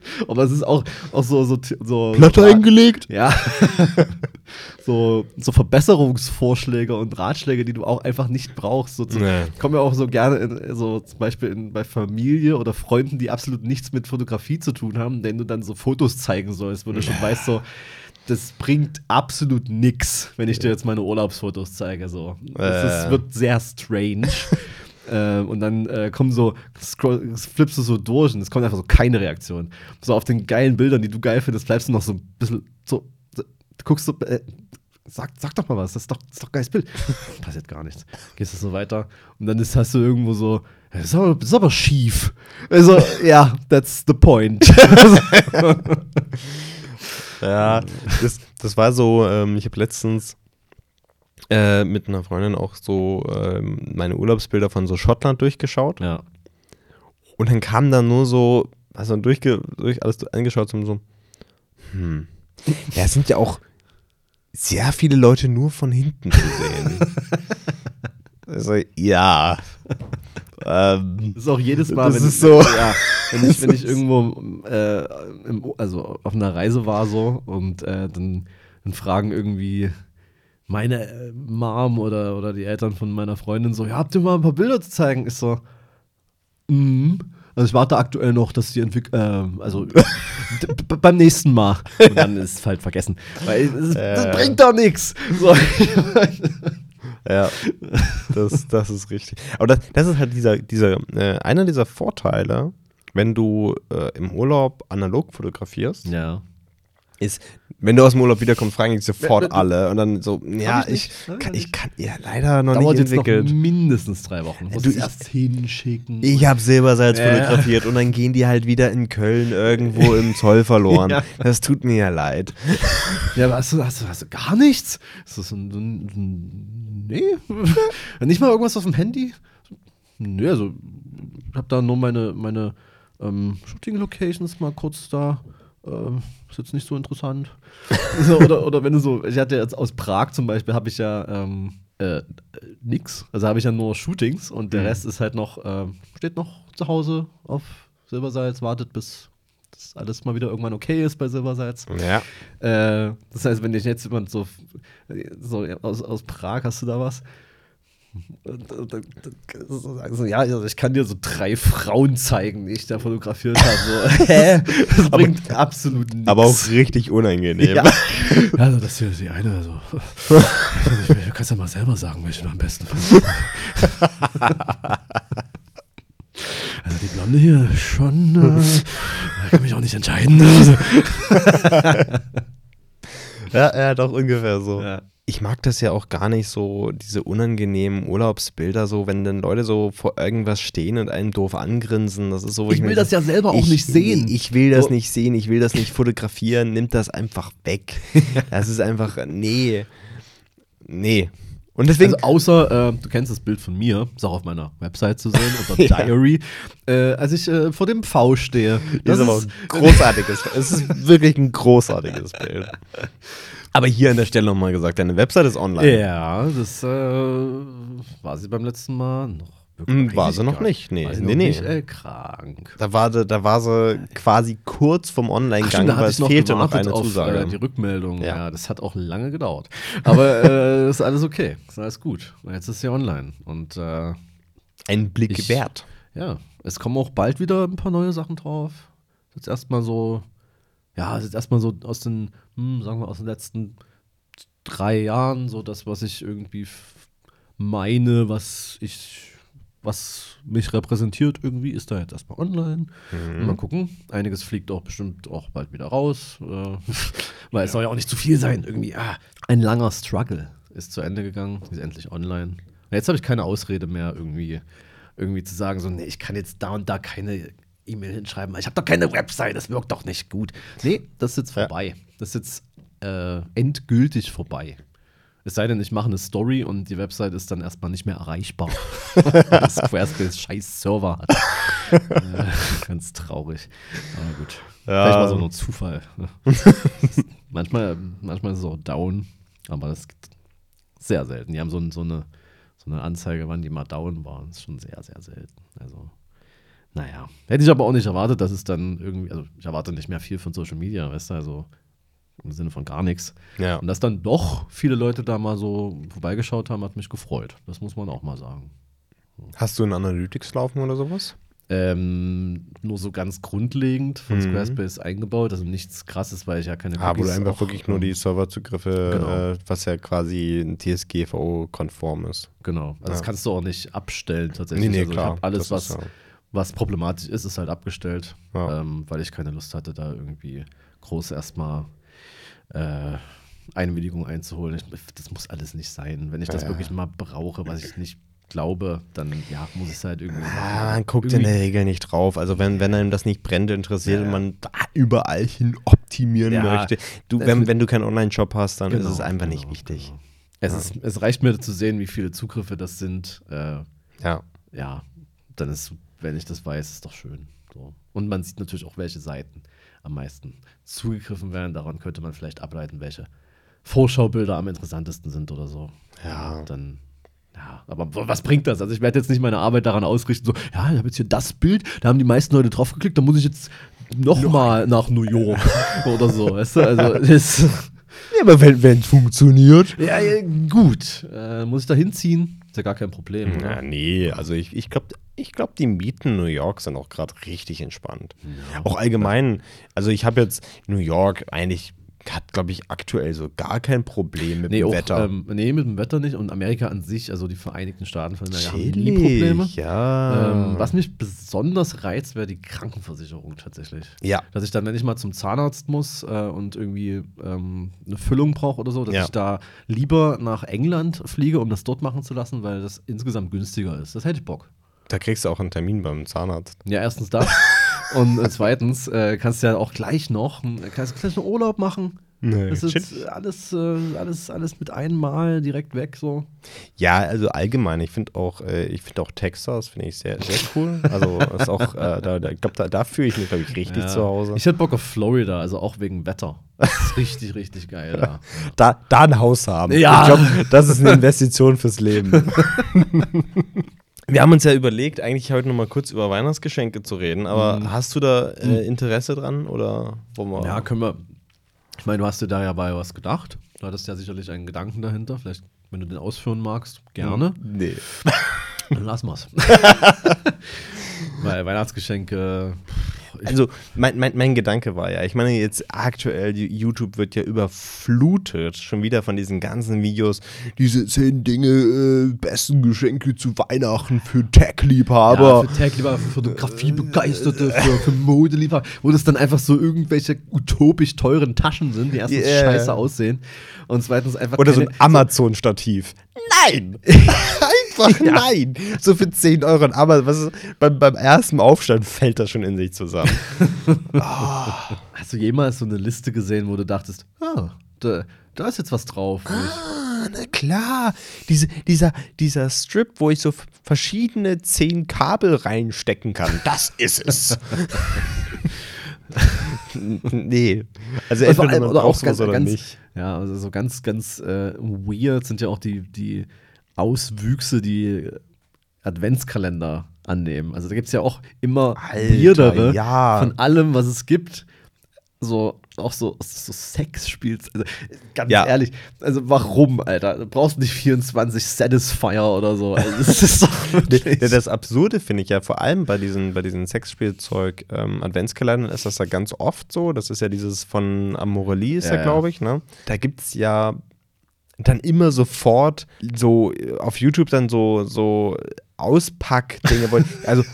Aber es ist auch, auch so, so, so Platte eingelegt. ja. so, so Verbesserungsvorschläge und Ratschläge, die du auch einfach nicht brauchst. So Nee. Kommen ja auch so gerne in, so zum Beispiel in, bei Familie oder Freunden, die absolut nichts mit Fotografie zu tun haben, denen du dann so Fotos zeigen sollst, wo du schon weißt, so, das bringt absolut nix, wenn ich dir jetzt meine Urlaubsfotos zeige. So. Das ist, Äh. wird sehr strange. Ähm, und dann äh, kommen so, scroll, flippst du so durch und es kommt einfach so keine Reaktion. So auf den geilen Bildern, die du geil findest, bleibst du noch so ein bisschen so, so du guckst so, äh, sag, sag doch mal was, das ist doch, das ist doch ein geiles Bild. Passiert gar nichts. Gehst du so weiter und dann ist, hast du irgendwo so, das ist aber, das ist aber schief. Also, ja, that's the point. Ja, das, das war so, ähm, ich habe letztens äh, mit einer Freundin auch so ähm, meine Urlaubsbilder von so Schottland durchgeschaut. ja. Und dann kam da nur so, also durchge, durch alles angeschaut und so, hm. Ja, es sind ja auch sehr viele Leute nur von hinten zu sehen. also, ja. ähm, Das ist auch jedes Mal, wenn, ist so- ja, wenn, ich, wenn ich irgendwo äh, im, also auf einer Reise war so und äh, dann, dann fragen irgendwie meine äh, Mom oder, oder die Eltern von meiner Freundin so, ja, habt ihr mal ein paar Bilder zu zeigen? Ich so, mhm. Also ich warte aktuell noch, dass die entwickeln, äh, also beim nächsten Mal. Und dann ist es halt vergessen. Weil es, das Äh. bringt doch nichts. So. Ja, das, das ist richtig. Aber das, das ist halt dieser, dieser, äh, einer dieser Vorteile, wenn du äh, im Urlaub analog fotografierst, ja. ist, wenn du aus dem Urlaub wiederkommst, fragen dich sofort alle und dann so, ja, ich ich, kann, ich kann, ja, leider noch Dauert nicht jetzt entwickelt. noch mindestens drei Wochen. Du, es ich- erst hinschicken. Ich habe Silbersalz Ja. fotografiert und dann gehen die halt wieder in Köln irgendwo im Zoll verloren. Ja. Das tut mir ja leid. Ja, aber hast du, hast du, hast du gar nichts? Ist das ein, ein, ein Nee? Nicht mal irgendwas auf dem Handy? Nee, also ich habe da nur meine, meine ähm, Shooting-Locations mal kurz da. Ähm, ist jetzt nicht so interessant. so, oder, oder wenn du so, ich hatte jetzt aus Prag zum Beispiel, habe ich ja ähm, äh, nix. Also habe ich ja nur Shootings und der Mhm. Rest ist halt noch, ähm, steht noch zu Hause auf Silbersalz, wartet bis das alles mal wieder irgendwann okay ist bei Silbersalz. Ja. Äh, das heißt, wenn dich jetzt jemand so, so aus, aus Prag, hast du da was? Und, und, und, und so sagen so, ja, also ich kann dir so drei Frauen zeigen, die ich da fotografiert habe. So. Hä? Das bringt absolut nichts. Aber auch richtig unangenehm. Ja. Also, das hier ist die eine. Also. Du kannst ja mal selber sagen, welche du am besten findest. Also, die Blonde hier schon. Äh, da kann mich auch nicht entscheiden. Also, Ja, ja, doch ungefähr so. ja. Ich mag das ja auch gar nicht so, diese unangenehmen Urlaubsbilder, so, wenn dann Leute so vor irgendwas stehen und einen doof angrinsen. Das ist so, Ich mir will das ja selber auch ich, nicht sehen. Ich will das So. nicht sehen, ich will das nicht fotografieren, nimmt das einfach weg. Das ist einfach, nee. Nee. Und deswegen, Also außer, äh, du kennst das Bild von mir, ist auch auf meiner Website zu sehen, unter Ja. Diary, äh, als ich äh, vor dem V stehe. das ist aber ein großartiges, es ist wirklich ein großartiges Bild. Aber hier an der Stelle nochmal gesagt, deine Website ist online. Ja, das äh, war sie beim letzten Mal noch Hm, war sie noch nicht, nee. War sie nee, noch nee. nicht äh, krank. Da war, sie, da war sie quasi kurz vom Online-Gang, hatte es noch fehlte noch eine auf, Zusage. Äh, die Rückmeldung. Ja. Ja. das hat auch lange gedauert. Aber äh, ist alles okay. Ist alles gut. Jetzt ist sie online. Und äh, Ein Blick Ich- wert. ja, es kommen auch bald wieder ein paar neue Sachen drauf. Jetzt erstmal so, ja, ist jetzt erstmal so aus den, hm, sagen wir, aus den letzten drei Jahren, so das, was ich irgendwie meine, was ich, was mich repräsentiert irgendwie, ist da jetzt erstmal online. Mal gucken. Einiges fliegt auch bestimmt auch bald wieder raus. Äh, weil es soll ja auch nicht zu viel sein. Irgendwie, ah, ein langer Struggle ist zu Ende gegangen. Ist endlich online. Und jetzt habe ich keine Ausrede mehr, irgendwie, irgendwie zu sagen, so, nee, ich kann jetzt da und da keine E-Mail hinschreiben. Ich habe doch keine Website, das wirkt doch nicht gut. Nee, das ist jetzt Ja. vorbei. Das ist jetzt äh, endgültig vorbei. Es sei denn, ich mache eine Story und die Website ist dann erstmal nicht mehr erreichbar. weil Squarespace scheiß Server hat. äh, ganz traurig. Aber gut. Ja. Vielleicht war es auch nur Zufall. manchmal, manchmal ist es auch down, aber das ist sehr selten. Die haben so, so, eine, so eine Anzeige, wann die mal down waren. Das ist schon sehr, sehr selten. Also, naja. Hätte ich aber auch nicht erwartet, dass es dann irgendwie, also ich erwarte nicht mehr viel von Social Media, weißt du, also im Sinne von gar nichts. Ja. Und dass dann doch viele Leute da mal so vorbeigeschaut haben, hat mich gefreut. Das muss man auch mal sagen. Hast du einen Analytics laufen oder sowas? Ähm, nur so ganz grundlegend von Mhm. Squarespace eingebaut, also nichts krasses, weil ich ja keine Ah, wo du Cookies einfach auch, wirklich nur die Serverzugriffe, Genau. äh, was ja quasi TSGVO-konform ist. Genau, also das Ja. kannst du auch nicht abstellen tatsächlich. Nee, nee, also klar. Ich hab alles, Das was, ist ja- was problematisch ist, ist halt abgestellt, Ja. ähm, weil ich keine Lust hatte, da irgendwie groß erstmal äh, Einwilligung einzuholen. Ich, das muss alles nicht sein. Wenn ich das Ja, ja. wirklich mal brauche, was ich nicht glaube, dann ja, muss ich es halt irgendwie. Ah, man guckt in Irgendwie- der Regel nicht drauf. Also wenn, wenn einem das nicht brennt, interessiert Ja, und ja. man da überall hin optimieren Ja, möchte. Du, wenn, wenn du keinen Online-Shop hast, dann ist Genau, es einfach nicht genau, wichtig. genau. Es, ist, es reicht mir zu sehen, wie viele Zugriffe das sind. Äh, Ja. ja, dann ist, wenn ich das weiß, ist doch schön. So. Und man sieht natürlich auch, welche Seiten am meisten zugegriffen werden. Daran könnte man vielleicht ableiten, welche Vorschaubilder am interessantesten sind oder so. Ja. Dann, ja, aber was bringt das? Also ich werde jetzt nicht meine Arbeit daran ausrichten, so, ja, ich habe jetzt hier das Bild, da haben die meisten Leute drauf geklickt, da muss ich jetzt nochmal nach New York oder so, weißt du? Also das, ja, aber wenn es funktioniert. ja, ja, gut, äh, muss ich da hinziehen? Ist ja gar kein Problem. Ja, oder? nee, also ich, ich glaube, ich glaub, die Mieten in New York sind auch gerade richtig entspannt. Auch allgemein, also ich habe jetzt New York eigentlich, hat glaube ich aktuell so gar kein Problem mit Nee, dem auch, Wetter. Ähm, nee, mit dem Wetter nicht. Und Amerika an sich, also die Vereinigten Staaten von Amerika, haben nie Probleme. Ja. Ähm, was mich besonders reizt, wäre die Krankenversicherung tatsächlich. ja, Dass ich dann, wenn ich mal zum Zahnarzt muss äh, und irgendwie ähm, eine Füllung brauche oder so, dass Ja. ich da lieber nach England fliege, um das dort machen zu lassen, weil das insgesamt günstiger ist. Das hätte ich Bock. Da kriegst du auch einen Termin beim Zahnarzt. Ja, erstens das. und äh, zweitens äh, kannst du ja auch gleich noch, äh, kannst du gleich einen Urlaub machen. Nee, Das ist shit. alles, äh, alles, alles mit einmal direkt weg so. Ja, also allgemein, ich finde auch, ich finde auch Texas, finde ich sehr, sehr cool. Also ist auch, äh, da, da, ich glaube, da, da fühle ich mich, glaube ich, richtig Ja. zu Hause. Ich hätte Bock auf Florida, also auch wegen Wetter. Das ist richtig, richtig geil da. da, da ein Haus haben. Ja. Ich glaube, das ist eine Investition fürs Leben. Wir haben uns ja überlegt, eigentlich heute noch mal kurz über Weihnachtsgeschenke zu reden, aber Mhm. hast du da äh, Interesse dran oder wollen wir? Ja, können wir. Ich meine, du hast dir da ja bei was gedacht. Du hattest ja sicherlich einen Gedanken dahinter. Vielleicht, wenn du den ausführen magst, gerne. Nee. Dann lassen wir's. Weil Weihnachtsgeschenke. Ich, Also mein, mein, mein Gedanke war ja, ich meine jetzt aktuell, YouTube wird ja überflutet, schon wieder von diesen ganzen Videos, diese zehn Dinge, äh, besten Geschenke zu Weihnachten für Tech-Liebhaber. ja, für Tag-Lieber, für Fotografie-Begeisterte, für, für Modeliefer, wo das dann einfach so irgendwelche utopisch teuren Taschen sind, die erstens Yeah. scheiße aussehen und zweitens einfach Oder so keine- ein Amazon-Stativ. Nein! Einfach nein! So für 10 Euro. Aber was ist, beim, beim ersten Aufstand fällt das schon in sich zusammen. Hast du jemals so eine Liste gesehen, wo du dachtest, ah, da, da ist jetzt was drauf. Ah, na klar. Diese, dieser, dieser Strip, wo ich so verschiedene 10 Kabel reinstecken kann. Das ist es. nee. Also vor entweder allem, man oder auch ganz, oder ganz, nicht. ja, also so ganz, ganz äh, weird sind ja auch die, die Auswüchse, die Adventskalender annehmen. Also da gibt es ja auch immer weirdere ja. von allem, was es gibt. So, auch so, so Sex spielst. Also, ganz Ja. ehrlich, also warum, Alter? Du brauchst nicht 24 Satisfier oder so. Also, das ist doch wirklich. Das Absurde finde ich ja vor allem bei diesen, bei diesen Sexspielzeug ähm, Adventskalendern ist das ja ganz oft so. Das ist ja dieses von Amorelie, ist ja, Ja, ja. glaube ich, ne? Da gibt es ja dann immer sofort so äh, auf YouTube dann so, so Auspackdinge. wo- also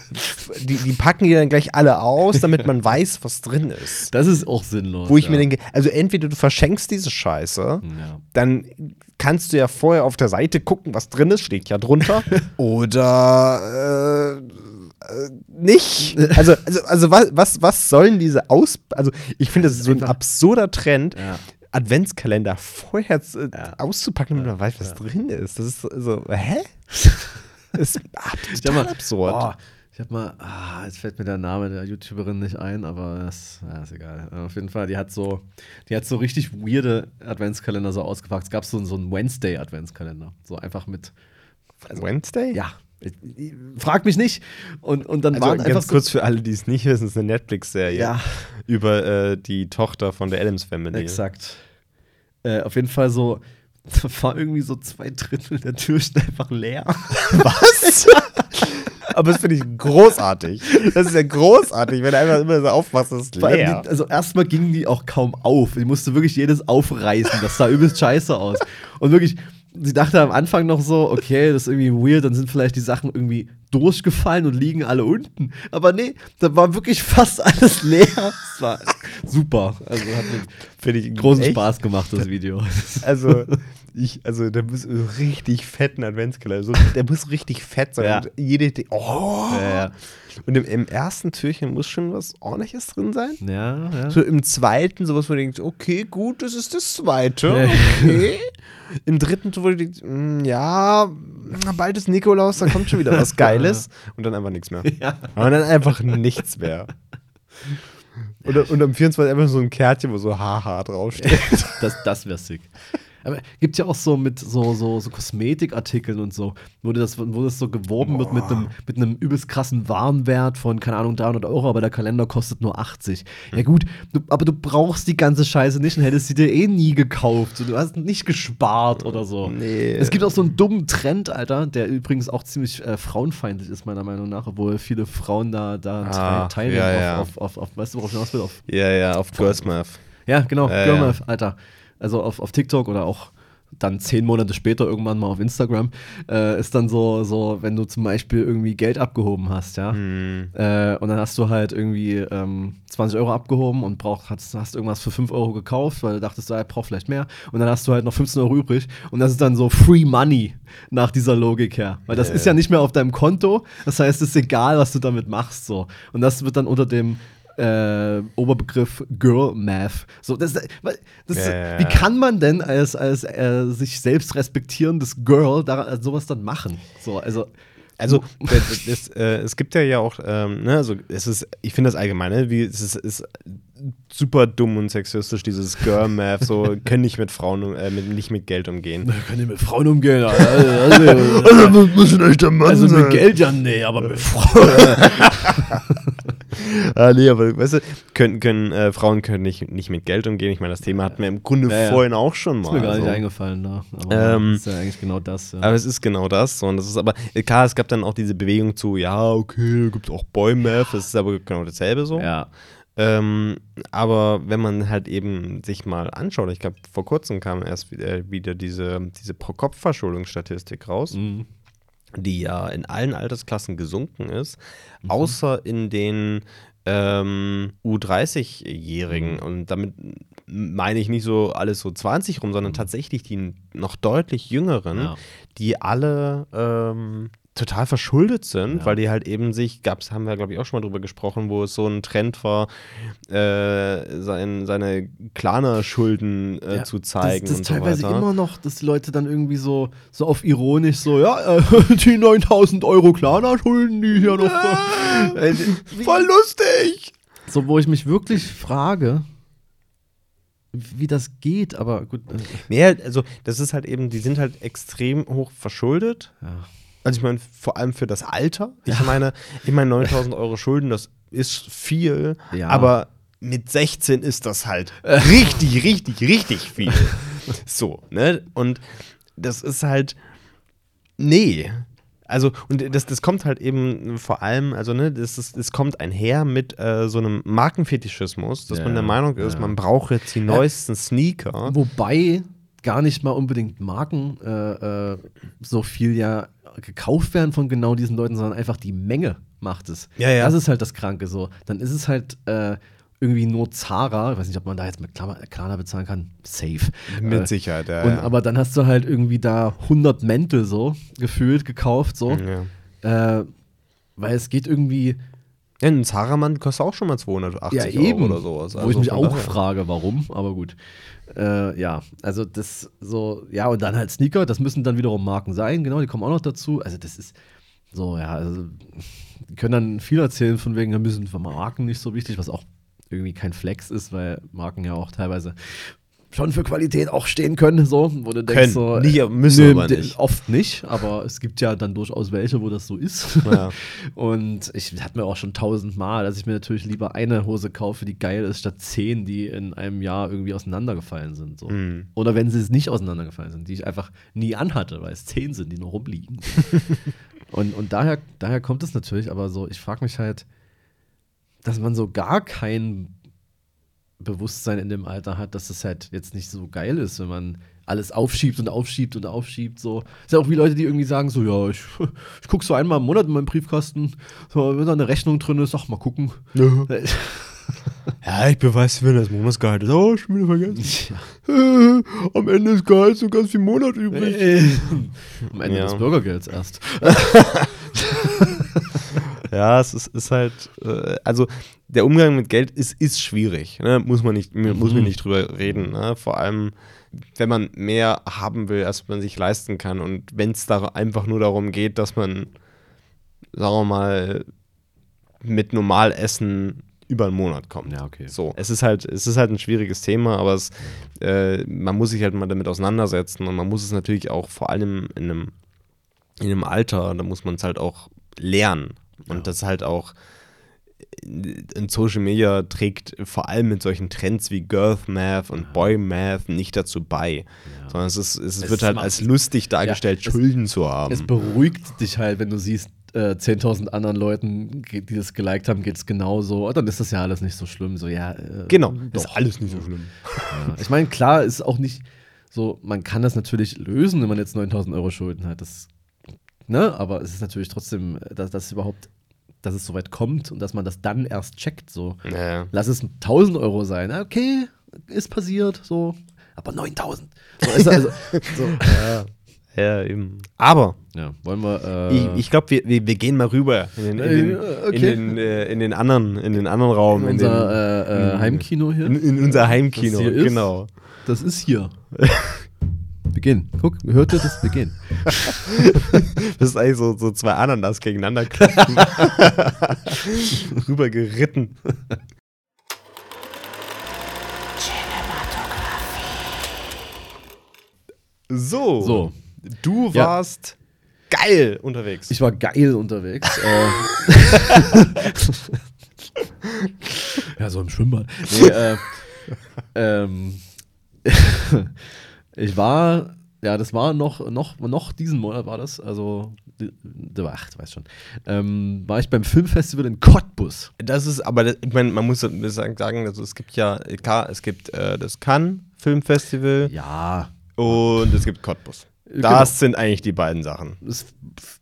die, die packen die dann gleich alle aus, damit man weiß, was drin ist. das ist auch sinnlos. Wo ich ja. mir denke, also entweder du verschenkst diese Scheiße, Ja. dann kannst du ja vorher auf der Seite gucken, was drin ist, steht ja drunter. Oder äh, äh, nicht. Also, also, also was, was, was sollen diese Aus... Also ich finde, das ist so ein absurder Trend, Ja. Adventskalender vorher zu, Ja. auszupacken, damit man weiß, was drin ist. Das ist so, hä? Das ist total mal, absurd. Oh, ich hab mal, ah, jetzt fällt mir der Name der YouTuberin nicht ein, aber das ja, ist egal. Auf jeden Fall, die hat so, die hat so richtig weirde Adventskalender so ausgepackt. Es gab so, so einen Wednesday-Adventskalender. So einfach mit, also, Wednesday? ja, frag mich nicht. Und, und dann Also waren ganz einfach so, kurz für alle, die es nicht wissen, es ist eine Netflix-Serie Ja. über äh, die Tochter von der Adams Family. Exakt. Äh, auf jeden Fall so, da war irgendwie so zwei Drittel der Türchen einfach leer. Was? Aber das finde ich großartig. Das ist ja großartig, wenn du einfach immer so aufmachst, das ist leer. Die, also erstmal gingen die auch kaum auf. Ich musste wirklich jedes aufreißen. Das sah übelst scheiße aus. Und wirklich, sie dachte am Anfang noch so, okay, das ist irgendwie weird, dann sind vielleicht die Sachen irgendwie durchgefallen und liegen alle unten. Aber nee, da war wirklich fast alles leer. Das war super. Also hat mir Finde ich großen echt- Spaß gemacht, das Video. Also, ich, also der muss richtig fetten Adventskalender. So, der muss richtig fett sein. Ja. Und jede, oh. Ja, ja. Und im, im ersten Türchen muss schon was ordentliches drin sein. Ja, ja. So im zweiten, sowas, wo du denkst, okay, gut, das ist das zweite. Okay. Im dritten, wo du denkst, mm, ja, bald ist Nikolaus, dann kommt schon wieder was Geiles. Und dann einfach nichts mehr. Ja. Und dann einfach nichts mehr. Und, und am 24 einfach so ein Kärtchen, wo so Haha draufsteht. Das, das wäre sick. Aber gibt ja auch so mit so, so, so Kosmetikartikeln und so, wo das, wo das so geworben wird mit einem, mit einem übelst krassen Warenwert von, keine Ahnung, 300 Euro, aber der Kalender kostet nur 80. Ja gut, du, aber du brauchst die ganze Scheiße nicht und hättest sie dir eh nie gekauft. Du hast nicht gespart oder so. Nee. Es gibt auch so einen dummen Trend, Alter, der übrigens auch ziemlich äh, frauenfeindlich ist, meiner Meinung nach, obwohl viele Frauen da, da Ah, teil- teilnehmen ja, ja. Auf, auf, auf, weißt du, worauf ich hinaus will? Auf Ja, ja, auf Girlsmath. ja, genau, Ja, Girlmath, Alter. Also auf, auf TikTok oder auch dann zehn Monate später irgendwann mal auf Instagram, äh, ist dann so, so, wenn du zum Beispiel irgendwie Geld abgehoben hast, ja. Hm. Äh, und dann hast du halt irgendwie ähm, 20 Euro abgehoben und brauch, hast, hast irgendwas für 5 Euro gekauft, weil du dachtest, ja, ich brauch vielleicht mehr. Und dann hast du halt noch 15 Euro übrig. Und das ist dann so Free Money nach dieser Logik her. Weil das Ja, ist ja ja. nicht mehr auf deinem Konto. Das heißt, es ist egal, was du damit machst. So. Und das wird dann unter dem äh, Oberbegriff Girl Math. So, das, das, Ja, ja, Wie kann man denn als, als äh, sich selbst respektierendes Girl da, äh, sowas dann machen? So, also. Also, das, das, äh, es gibt ja ja auch, ähm, ne, also es ist, ich finde das allgemein, ne, wie, es ist, ist super dumm und sexistisch, dieses Girl-Math, so, können nicht mit Frauen, äh, mit, nicht mit Geld umgehen. Kann ich mit Frauen umgehen? Also, also, muss ein echter Mann also mit Geld ja, nee, aber mit Frauen. Ah, nee, aber weißt du, können, können, äh, Frauen können nicht, nicht mit Geld umgehen. Ich meine, das Thema hatten wir im Grunde Ja, ja. vorhin auch schon mal. Ist mir gar nicht so. eingefallen da. Aber Ähm, das ist ja eigentlich genau das. Ja. Aber es ist genau das. Und das ist aber, äh, klar, es gab dann auch diese Bewegung zu, ja, okay, gibt auch Boy-Math, das ist aber genau dasselbe so. ja. Ähm, aber wenn man halt eben sich mal anschaut, ich glaube, vor kurzem kam erst wieder, wieder diese, diese Pro-Kopf-Verschuldungsstatistik raus, Mhm. Die ja in allen Altersklassen gesunken ist, außer in den ähm, U30-Jährigen. Und damit meine ich nicht so alles so 20 rum, sondern tatsächlich die noch deutlich jüngeren, Ja. die alle ähm, total verschuldet sind, Ja. weil die halt eben sich, gab's, haben wir glaube ich auch schon mal drüber gesprochen, wo es so ein Trend war, äh, sein, seine Klarner-Schulden äh, Ja, zu zeigen das, das und so teilweise weiter. immer noch, dass die Leute dann irgendwie so, so auf ironisch so, ja, äh, die 9000 Euro Klarna-Schulden, die hier noch. Äh, Voll lustig! so, wo ich mich wirklich frage, wie das geht, aber gut. Äh, Nee, also das ist halt eben, die sind halt extrem hoch verschuldet. ja. Also ich meine, vor allem für das Alter. Ich meine, ich meine 9000 Euro Schulden, das ist viel, Ja. aber mit 16 ist das halt richtig, richtig, richtig viel. So, ne? Und das ist halt, nee. Also, und das, das kommt halt eben vor allem, also, ne, das, ist, das kommt einher mit äh, so einem Markenfetischismus, dass Ja, man der Meinung ist, ja. man braucht jetzt die neuesten Sneaker. Wobei gar nicht mal unbedingt Marken äh, äh, so viel ja gekauft werden von genau diesen Leuten, sondern einfach die Menge macht es. Ja, ja. Das ist halt das Kranke so. Dann ist es halt äh, irgendwie nur Zara, ich weiß nicht, ob man da jetzt mit Klarna bezahlen kann, safe. Mit Äh, Sicherheit, ja. Und, ja. Aber dann hast du halt irgendwie da 100 Mäntel so gefühlt gekauft, so. ja. Äh, weil es geht irgendwie, Ja, ein Zara-Mann kostet auch schon mal 280 ja eben, Euro oder sowas. wo ich Also mich auch daher. frage, warum, aber gut. Äh, ja, also das so, ja, und dann halt Sneaker, das müssen dann wiederum Marken sein, genau, die kommen auch noch dazu. Also das ist so, ja, also die können dann viel erzählen von wegen, da müssen Marken nicht so wichtig, was auch irgendwie kein Flex ist, weil Marken ja auch teilweise schon für Qualität auch stehen können, so, wo du denkst Können. so, Nicht- müssen nö, nicht. Oft nicht, aber es gibt ja dann durchaus welche, wo das so ist. Ja. Und ich hatte mir auch schon tausendmal, dass ich mir natürlich lieber eine Hose kaufe, die geil ist, statt zehn, die in einem Jahr irgendwie auseinandergefallen sind. So. Mhm. Oder wenn sie es nicht auseinandergefallen sind, die ich einfach nie anhatte, weil es zehn sind, die nur rumliegen. und und daher, daher kommt es natürlich, aber so, ich frage mich halt, dass man so gar kein Bewusstsein in dem Alter hat, dass es halt jetzt nicht so geil ist, wenn man alles aufschiebt und aufschiebt und aufschiebt. So. Ist ja auch wie Leute, die irgendwie sagen: So, ja, ich, ich gucke so einmal im Monat in meinen Briefkasten, so, wenn da eine Rechnung drin ist, ach, mal gucken. Ja, ich beweise, wenn das Monatsgehalt ist. Oh, schon wieder vergessen. Ja. Am Ende des Gehalts so ganz viel Monat übrig. Am Ende Ja. des Bürgergelds erst. Ja, es ist, ist halt, äh, also der Umgang mit Geld ist, ist schwierig. Ne? Muss man nicht, muss man nicht drüber reden. Ne? Vor allem, wenn man mehr haben will, als man sich leisten kann. Und wenn es da einfach nur darum geht, dass man, sagen wir mal, mit Normalessen über einen Monat kommt. Ja, okay. So, es ist halt, es ist halt ein schwieriges Thema, aber es, äh, man muss sich halt mal damit auseinandersetzen und man muss es natürlich auch vor allem in einem, in einem Alter, da muss man es halt auch lernen. Und Ja. das halt auch in Social Media trägt vor allem mit solchen Trends wie Girth Math und Boy Math nicht dazu bei. Ja. Sondern es, ist, es, Es wird halt als lustig dargestellt, es- Schulden zu haben. Es beruhigt dich halt, wenn du siehst, äh, 10.000 anderen Leuten, die das geliked haben, geht es genauso. Oh, dann ist das ja alles nicht so schlimm. So, ja, äh, genau, doch. ist alles nicht so schlimm. Ja. Ich meine, klar, ist auch nicht so, man kann das natürlich lösen, wenn man jetzt 9000 Euro Schulden hat. Das, ne? Aber es ist natürlich trotzdem, äh, dass das überhaupt, dass es so weit kommt und dass man das dann erst checkt. So, Ja. lass es 1000 Euro sein. Okay, ist passiert, so. Aber 9000. So, ist also, so. ja. ja, eben. Aber Ja, wollen wir. Äh, Ich, ich glaube, wir, wir, wir gehen mal rüber in den, in den, okay. in den, äh, in den, anderen, in den anderen Raum. in in unser den, äh, äh, Heimkino hier. in, in unser Heimkino, Das hier ist? genau. Das ist hier. Beginn. Guck, hört ihr das Beginn? Das ist eigentlich so, so zwei Ananas gegeneinander rüber geritten. So. So. Du Ja. warst geil unterwegs. Ich war geil unterwegs. äh, ja, so im Schwimmbad. Nee, äh, ähm, ich war, ja, das war noch, noch, noch diesen Monat war das, also, ach, du weißt schon, ähm, war ich beim Filmfestival in Cottbus. Das ist, aber das, ich meine, man muss sagen, also es gibt ja, klar, es gibt äh, das Cannes Filmfestival Ja, und es gibt Cottbus. Genau. Das sind eigentlich die beiden Sachen. es,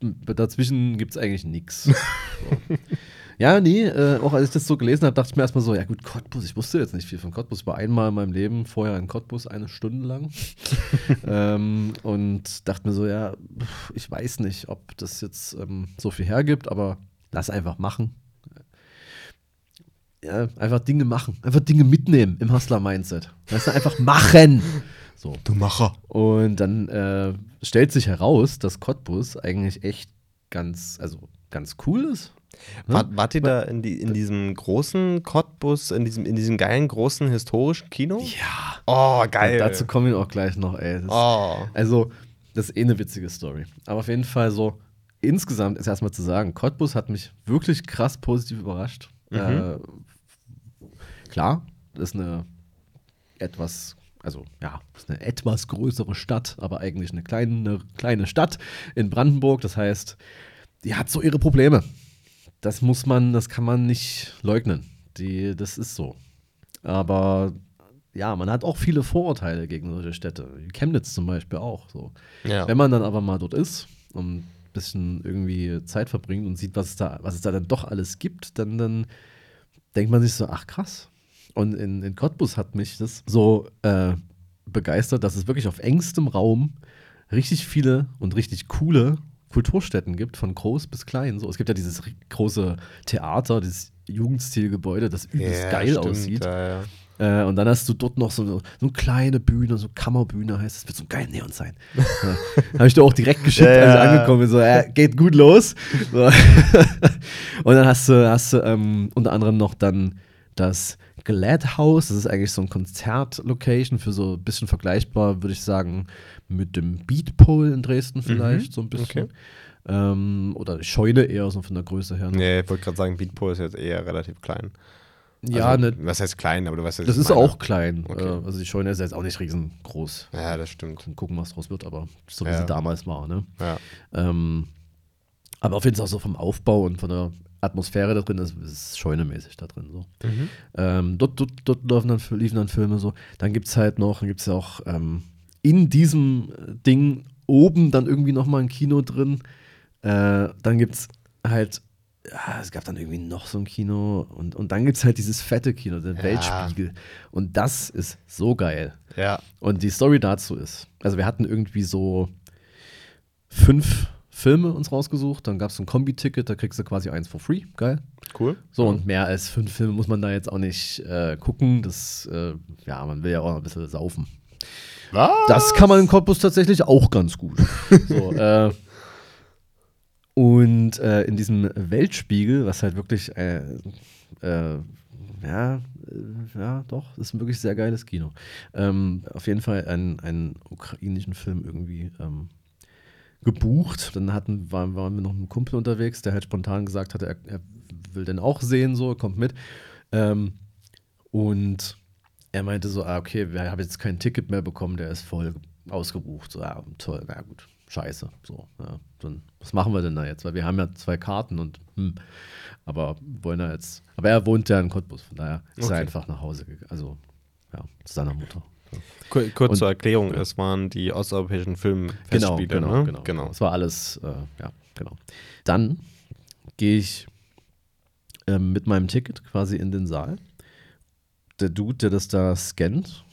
dazwischen gibt es eigentlich nichts. So. Ja, nee, äh, auch als ich das so gelesen habe, dachte ich mir erstmal so, ja gut, Cottbus, ich wusste jetzt nicht viel von Cottbus. Ich war einmal in meinem Leben vorher in Cottbus, eine Stunde lang. ähm, und dachte mir so, ja, ich weiß nicht, ob das jetzt ähm, so viel hergibt, aber lass einfach machen. Ja, einfach Dinge machen, einfach Dinge mitnehmen im Hustler-Mindset. Weißt du, einfach machen. So. Du Macher. Und dann äh, stellt sich heraus, dass Cottbus eigentlich echt ganz, also ganz cool ist. War, wart ihr da in, die, in diesem großen Cottbus, in diesem, in diesem geilen, großen, historischen Kino? Ja. Oh, geil. Dazu kommen wir auch gleich noch, ey. Das, Oh. Also, das ist eh eine witzige Story. Aber auf jeden Fall so, insgesamt ist erstmal zu sagen, Cottbus hat mich wirklich krass positiv überrascht. Mhm. Äh, klar, das ist eine etwas, also ja, ist eine etwas größere Stadt, aber eigentlich eine kleine, eine kleine Stadt in Brandenburg. Das heißt, die hat so ihre Probleme. Das muss man, das kann man nicht leugnen. Die, das ist so. Aber ja, man hat auch viele Vorurteile gegen solche Städte. Chemnitz zum Beispiel auch. So. Ja. Wenn man dann aber mal dort ist und ein bisschen irgendwie Zeit verbringt und sieht, was es da, was es da dann doch alles gibt, dann, dann denkt man sich so, ach krass. Und in, in Cottbus hat mich das so äh, begeistert, dass es wirklich auf engstem Raum richtig viele und richtig coole Kulturstätten gibt, von groß bis klein. So, es gibt ja dieses große Theater, dieses Jugendstilgebäude, das übelst Ja, geil stimmt, aussieht. Ja, ja. Äh, und dann hast du dort noch so eine, so eine kleine Bühne, so Kammerbühne heißt, das wird so geil Neon sein. Habe ich dir auch direkt geschickt, als ich angekommen bin, so, äh, geht gut los. So. und dann hast du, hast du ähm, unter anderem noch dann das Glad House, das ist eigentlich so ein Konzertlocation für so ein bisschen vergleichbar, würde ich sagen, mit dem Beatpole in Dresden vielleicht, so ein bisschen. okay. Ähm, oder Scheune eher so von der Größe her. noch. Nee, ich wollte gerade sagen, Beatpole ist jetzt eher relativ klein. ja, also, ne, Was heißt klein, aber du weißt ja, das ist meine. auch klein. Okay. Äh, also die Scheune ist jetzt auch nicht riesengroß. Ja, das stimmt. Mal gucken, was draus wird, aber so wie Ja. sie damals war. Ne? Ja. Ähm, aber auf jeden Fall auch so vom Aufbau und von der Atmosphäre da drin ist, ist scheunemäßig da drin. So. Mhm. Ähm, dort dort, dort laufen dann, liefen dann Filme so. Dann gibt es halt noch, dann gibt es ja auch ähm, in diesem äh, Ding oben dann irgendwie nochmal ein Kino drin. Äh, dann gibt es halt, ja, es gab dann irgendwie noch so ein Kino und, und dann gibt es halt dieses fette Kino, der Ja. Weltspiegel. Und das ist so geil. Ja. Und die Story dazu ist, also wir hatten irgendwie so fünf Filme uns rausgesucht, dann gab es ein Kombi-Ticket, da kriegst du quasi eins for free, geil. Cool. So, und mehr als fünf Filme muss man da jetzt auch nicht äh, gucken, das, äh, ja, man will ja auch ein bisschen saufen. Was? Das kann man in Cottbus tatsächlich auch ganz gut. so, äh, und äh, in diesem Weltspiegel, was halt wirklich, äh, äh, ja, äh, ja, doch, ist ein wirklich sehr geiles Kino. Ähm, auf jeden Fall einen, einen ukrainischen Film irgendwie ähm, gebucht. Dann hatten, waren, waren wir noch mit einem Kumpel unterwegs, der halt spontan gesagt hatte, er, er will den auch sehen, so, kommt mit. Ähm, und er meinte so, ah, okay, wir haben jetzt kein Ticket mehr bekommen, der ist voll ausgebucht. So, ja, toll, na gut, scheiße. So, ja, dann, was machen wir denn da jetzt? Weil wir haben ja zwei Karten und, hm, aber wollen er jetzt, aber er wohnt ja in Cottbus, von daher ist Okay. er einfach nach Hause gegangen, also, ja, zu seiner Mutter. Kur kurz Und- zur Erklärung, es waren die osteuropäischen Filmfestspiele. genau, ne? genau. genau. Das war alles, äh, ja, genau. Dann gehe ich ähm, mit meinem Ticket quasi in den Saal. Der Dude, der das da scannt,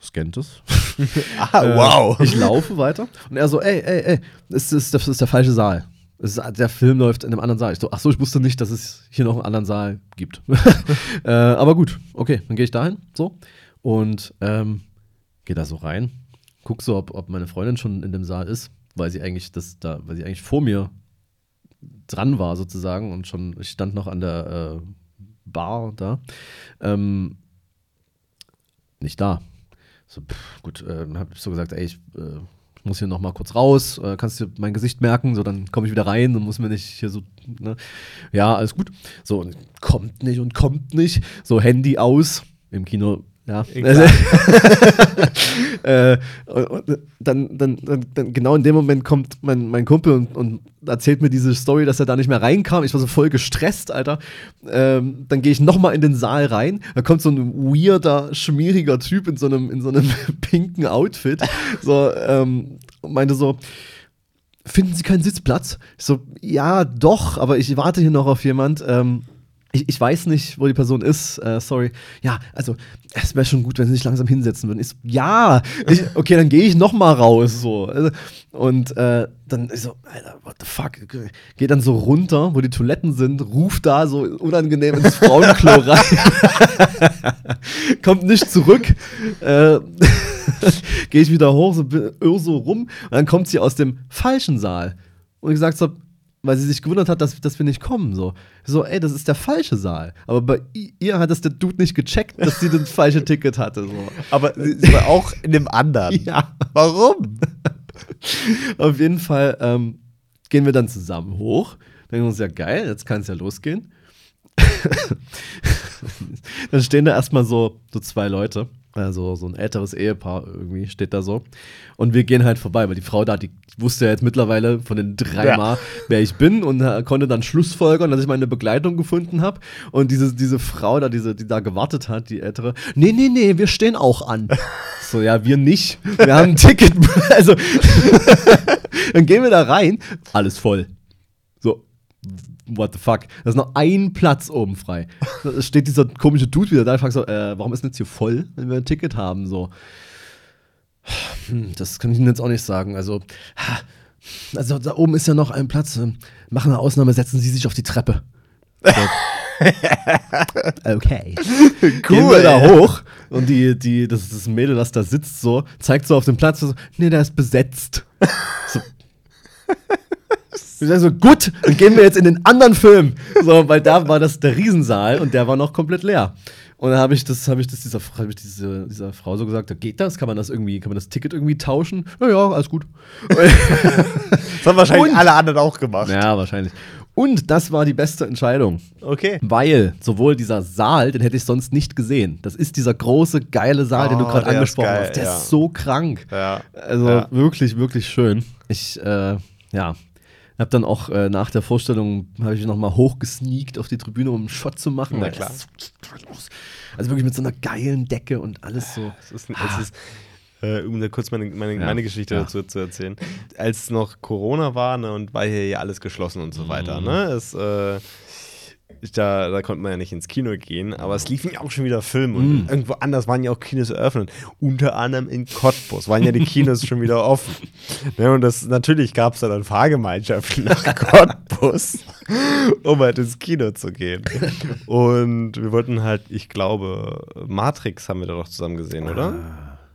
scannt es. Ah, Äh, wow. Ich laufe weiter und er so, ey, ey, ey, das ist, das ist der falsche Saal. Ist, der Film läuft in einem anderen Saal. Ich so, ach so, ich wusste nicht, dass es hier noch einen anderen Saal gibt. äh, aber gut, okay, dann gehe ich dahin, so und ähm, gehe da so rein, guck so, ob, ob meine Freundin schon in dem Saal ist, weil sie eigentlich das da, weil sie eigentlich vor mir dran war sozusagen und schon ich stand noch an der äh, Bar da. Ähm, nicht da. So, pff, gut, äh, habe ich so gesagt, ey, ich äh, muss hier noch mal kurz raus, äh, kannst du mein Gesicht merken, so dann komme ich wieder rein und muss mir nicht hier so, ne? Ja, alles gut. So, und kommt nicht und kommt nicht. So, Handy aus, im Kino, ja. Egal. äh, dann, dann, dann, dann, genau in dem Moment kommt mein, mein Kumpel und, und erzählt mir diese Story, dass er da nicht mehr reinkam. Ich war so voll gestresst, Alter. Ähm, dann gehe ich noch mal in den Saal rein. Da kommt so ein weirder, schmieriger Typ in so einem, in so einem pinken Outfit. So, ähm, und meinte so, finden Sie keinen Sitzplatz? Ich so, ja, doch, aber ich warte hier noch auf jemand. Ähm, ich, ich weiß nicht, wo die Person ist. Äh, sorry. Ja, also, es wäre schon gut, wenn Sie sich langsam hinsetzen würden. Ich so, ja, ich, okay, dann gehe ich noch mal raus. So. Also, Und äh, dann ich so, Alter, what the fuck? Geh dann so runter, wo die Toiletten sind, ruf da so unangenehm ins Frauenklo rein. Kommt nicht zurück. Äh, Gehe ich wieder hoch, so irr so rum. Und dann kommt sie aus dem falschen Saal. Und ich gesagt habe, weil sie sich gewundert hat, dass, dass wir nicht kommen. So. so, ey, das ist der falsche Saal. Aber bei ihr hat das der Dude nicht gecheckt, dass sie das falsche Ticket hatte. So. Aber sie war auch in dem anderen. Ja. Warum? Auf jeden Fall, ähm, gehen wir dann zusammen hoch. Denken wir uns, ja geil, jetzt kann es ja losgehen. dann stehen da erstmal so, so zwei Leute. Also so ein älteres Ehepaar irgendwie steht da so. Und wir gehen halt vorbei, weil die Frau da, die wusste ja jetzt mittlerweile von den drei Ja. Mal, wer ich bin und äh, konnte dann Schlussfolgern, dass ich meine Begleitung gefunden habe. Und diese, diese Frau da, diese, die da gewartet hat, die ältere, nee, nee, nee, wir stehen auch an. so, ja, wir nicht. Wir haben ein Ticket. also, dann gehen wir da rein, alles voll. So, what the fuck? Da ist noch ein Platz oben frei. Da steht dieser komische Dude wieder da. Ich frage so, äh, warum ist denn jetzt hier voll, wenn wir ein Ticket haben? So. Hm, Das kann ich Ihnen jetzt auch nicht sagen. Also, also da oben ist ja noch ein Platz. Ähm, Machen eine Ausnahme, setzen Sie sich auf die Treppe. So. okay. Gehen wir da hoch und die, die, das ist das Mädel, das da sitzt, so, zeigt so auf den Platz, so, nee, der ist besetzt. So. Ich sag so, gut, dann gehen wir jetzt in den anderen Film. So, weil da war das der Riesensaal und der war noch komplett leer. Und dann habe ich das, habe ich das dieser, hab ich diese, dieser Frau so gesagt, geht das? Kann man das irgendwie, kann man das Ticket irgendwie tauschen? Ja, ja, alles gut. Das haben wahrscheinlich Und- alle anderen auch gemacht. ja, wahrscheinlich. Und das war die beste Entscheidung. Okay. Weil sowohl dieser Saal, den hätte ich sonst nicht gesehen. Das ist dieser große, geile Saal, den du Oh, gerade angesprochen geil, hast. Der ja. ist so krank. Ja. Also Ja. wirklich, wirklich schön. Ich, äh, ja, habe dann auch äh, nach der Vorstellung, habe ich noch mal hochgesneakt auf die Tribüne, um einen Shot zu machen. Na klar. Also wirklich mit so einer geilen Decke und alles so. Es ist, es ist äh, um da kurz meine, meine, Ja, meine Geschichte ja. dazu zu erzählen. Als noch Corona war ne, und war hier ja alles geschlossen und so Mhm. weiter, ne? Es, äh, da, da konnte man ja nicht ins Kino gehen, aber es liefen ja auch schon wieder Filme und Mhm. irgendwo anders waren ja auch Kinos eröffnet. Unter anderem in Cottbus waren ja die Kinos schon wieder offen. Ne, und das, natürlich gab es da dann Fahrgemeinschaften nach Cottbus, um halt ins Kino zu gehen. Und wir wollten halt, ich glaube, Matrix haben wir da doch zusammen gesehen, oder?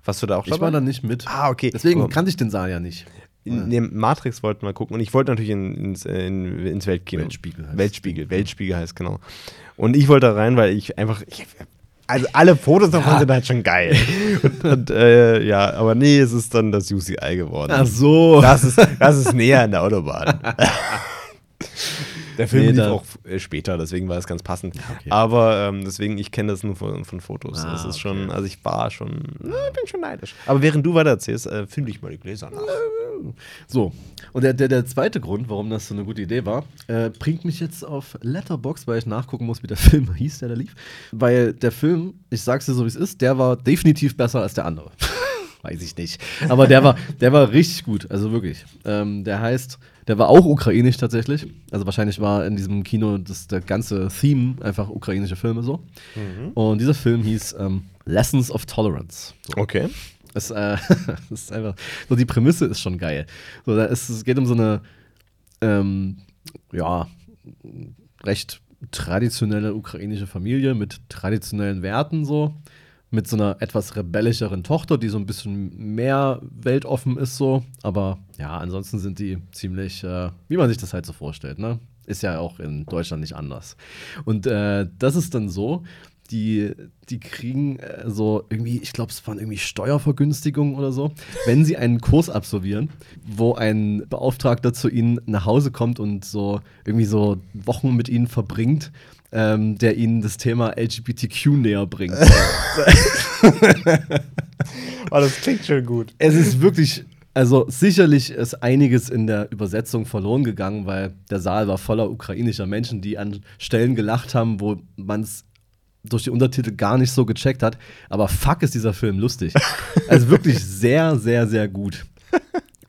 Warst du da auch Ich war da nicht mit. Ah, okay. Deswegen Aber- kannte ich den Saal ja nicht. In, nee, Matrix wollten wir gucken und ich wollte natürlich in, ins, äh, in, ins Weltkino. Weltspiegel heißt Weltspiegel, Weltspiegel heißt genau. Und ich wollte da rein, weil ich einfach. Ich, also alle Fotos davon sind halt schon geil. und, und äh, ja, aber nee, es ist dann das UCI geworden. Ach so. Das ist, das ist näher an der Autobahn. Der Film Nee, lief auch äh, später, deswegen war es ganz passend. okay. Aber ähm, deswegen, ich kenne das nur von, von Fotos. Ah, das ist schon, okay. also ich war schon, na, bin schon neidisch. Aber während du weiter erzählst, äh, finde ich mal die Gläser nach. So, und der, der, der zweite Grund, warum das so eine gute Idee war, äh, bringt mich jetzt auf Letterbox, weil ich nachgucken muss, wie der Film hieß, der da lief. Weil der Film, ich sag's dir so wie es ist, der war definitiv besser als der andere. Weiß ich nicht. Aber der war, der war richtig gut, also wirklich. Ähm, der heißt, der war auch ukrainisch tatsächlich. Also wahrscheinlich war in diesem Kino das der ganze Theme einfach ukrainische Filme so. Und dieser Film hieß ähm, Lessons of Tolerance. Okay. Es, äh, das ist einfach, so die Prämisse ist schon geil. So, ist, es geht um so eine, ähm, ja, recht traditionelle ukrainische Familie mit traditionellen Werten so. Mit so einer etwas rebellischeren Tochter, die so ein bisschen mehr weltoffen ist, so. Aber ja, ansonsten sind die ziemlich, äh, wie man sich das halt so vorstellt, ne? Ist ja auch in Deutschland nicht anders. Und äh, das ist dann so, die, die kriegen äh, so irgendwie, ich glaube, es waren irgendwie Steuervergünstigungen oder so, wenn sie einen Kurs absolvieren, wo ein Beauftragter zu ihnen nach Hause kommt und so irgendwie so Wochen mit ihnen verbringt, ähm, der ihnen das Thema LGBTQ näher bringt. Oh, das klingt schon gut. es ist wirklich, also sicherlich ist einiges in der Übersetzung verloren gegangen, weil der Saal war voller ukrainischer Menschen, die an Stellen gelacht haben, wo man es durch die Untertitel gar nicht so gecheckt hat. Aber fuck ist dieser Film lustig. Also wirklich sehr, sehr, sehr gut.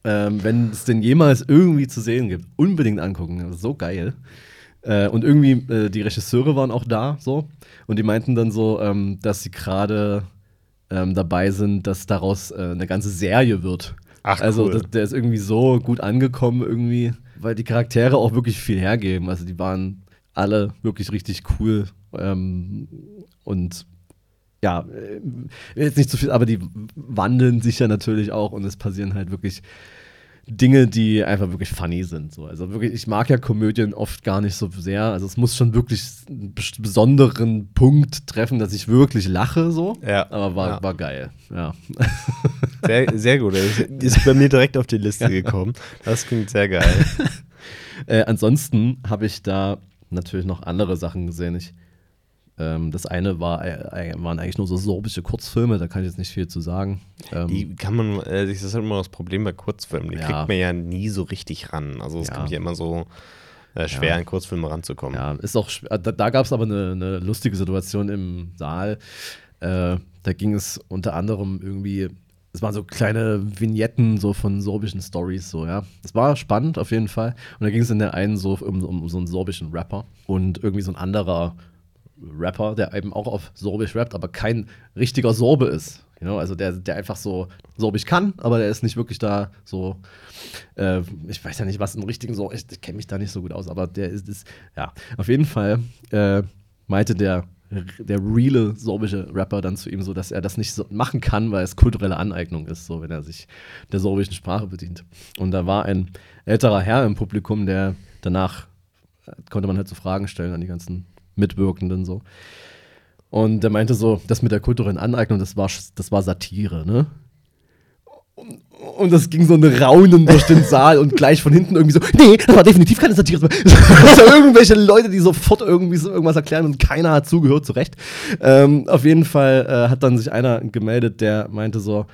Ähm, wenn es den jemals irgendwie zu sehen gibt, unbedingt angucken. Das ist so geil. Äh, und irgendwie, äh, die Regisseure waren auch da, so. Und die meinten dann so, ähm, dass sie gerade ähm, dabei sind, dass daraus äh, eine ganze Serie wird. Ach, also, cool. das, der ist irgendwie so gut angekommen, irgendwie, weil die Charaktere auch wirklich viel hergeben. Also, die waren alle wirklich richtig cool. Ähm, und ja, äh, jetzt nicht zu viel, aber die wandeln sich ja natürlich auch und es passieren halt wirklich Dinge, die einfach wirklich funny sind. So. Also wirklich, ich mag ja Komödien oft gar nicht so sehr. Also es muss schon wirklich einen bes- besonderen Punkt treffen, dass ich wirklich lache so. Ja. Aber war, Ja. war geil. Ja. Sehr, sehr gut. Ist, bei mir direkt auf die Liste gekommen. Das klingt sehr geil. Äh, ansonsten habe ich da natürlich noch andere Sachen gesehen. Ich, ähm, das eine war, äh, waren eigentlich nur so sorbische Kurzfilme, da kann ich jetzt nicht viel zu sagen. Ähm, Die kann man, äh, das ist halt immer das Problem bei Kurzfilmen, die Ja. kriegt man ja nie so richtig ran. Also es Ja. kommt ja immer so äh, schwer, Ja. an Kurzfilme ranzukommen. Ja, ist auch da, da gab es aber eine, eine lustige Situation im Saal. Äh, da ging es unter anderem irgendwie, es waren so kleine Vignetten so von sorbischen Stories, so, ja. Es war spannend auf jeden Fall. Und da ging es in der einen so um, um so einen sorbischen Rapper und irgendwie so ein anderer Rapper, der eben auch auf Sorbisch rappt, aber kein richtiger Sorbe ist. You know? Also der, der einfach so Sorbisch kann, aber der ist nicht wirklich da so. Äh, ich weiß ja nicht, was im richtigen Sorbisch ist. Ich kenne mich da nicht so gut aus, aber der ist, ist ja, auf jeden Fall äh, meinte der, der reale sorbische Rapper dann zu ihm so, dass er das nicht so machen kann, weil es kulturelle Aneignung ist, so wenn er sich der sorbischen Sprache bedient. Und da war ein älterer Herr im Publikum, der danach äh, konnte man halt so Fragen stellen an die ganzen Mitwirkenden so. Und der meinte so, das mit der kulturellen Aneignung, das war, das war Satire, ne? Und, und das ging so ein Raunen durch den Saal und gleich von hinten irgendwie so, nee, das war definitiv keine Satire. so irgendwelche Leute, die sofort irgendwie so irgendwas erklären und keiner hat zugehört, zu Recht. Ähm, auf jeden Fall äh, hat dann sich einer gemeldet, der meinte so,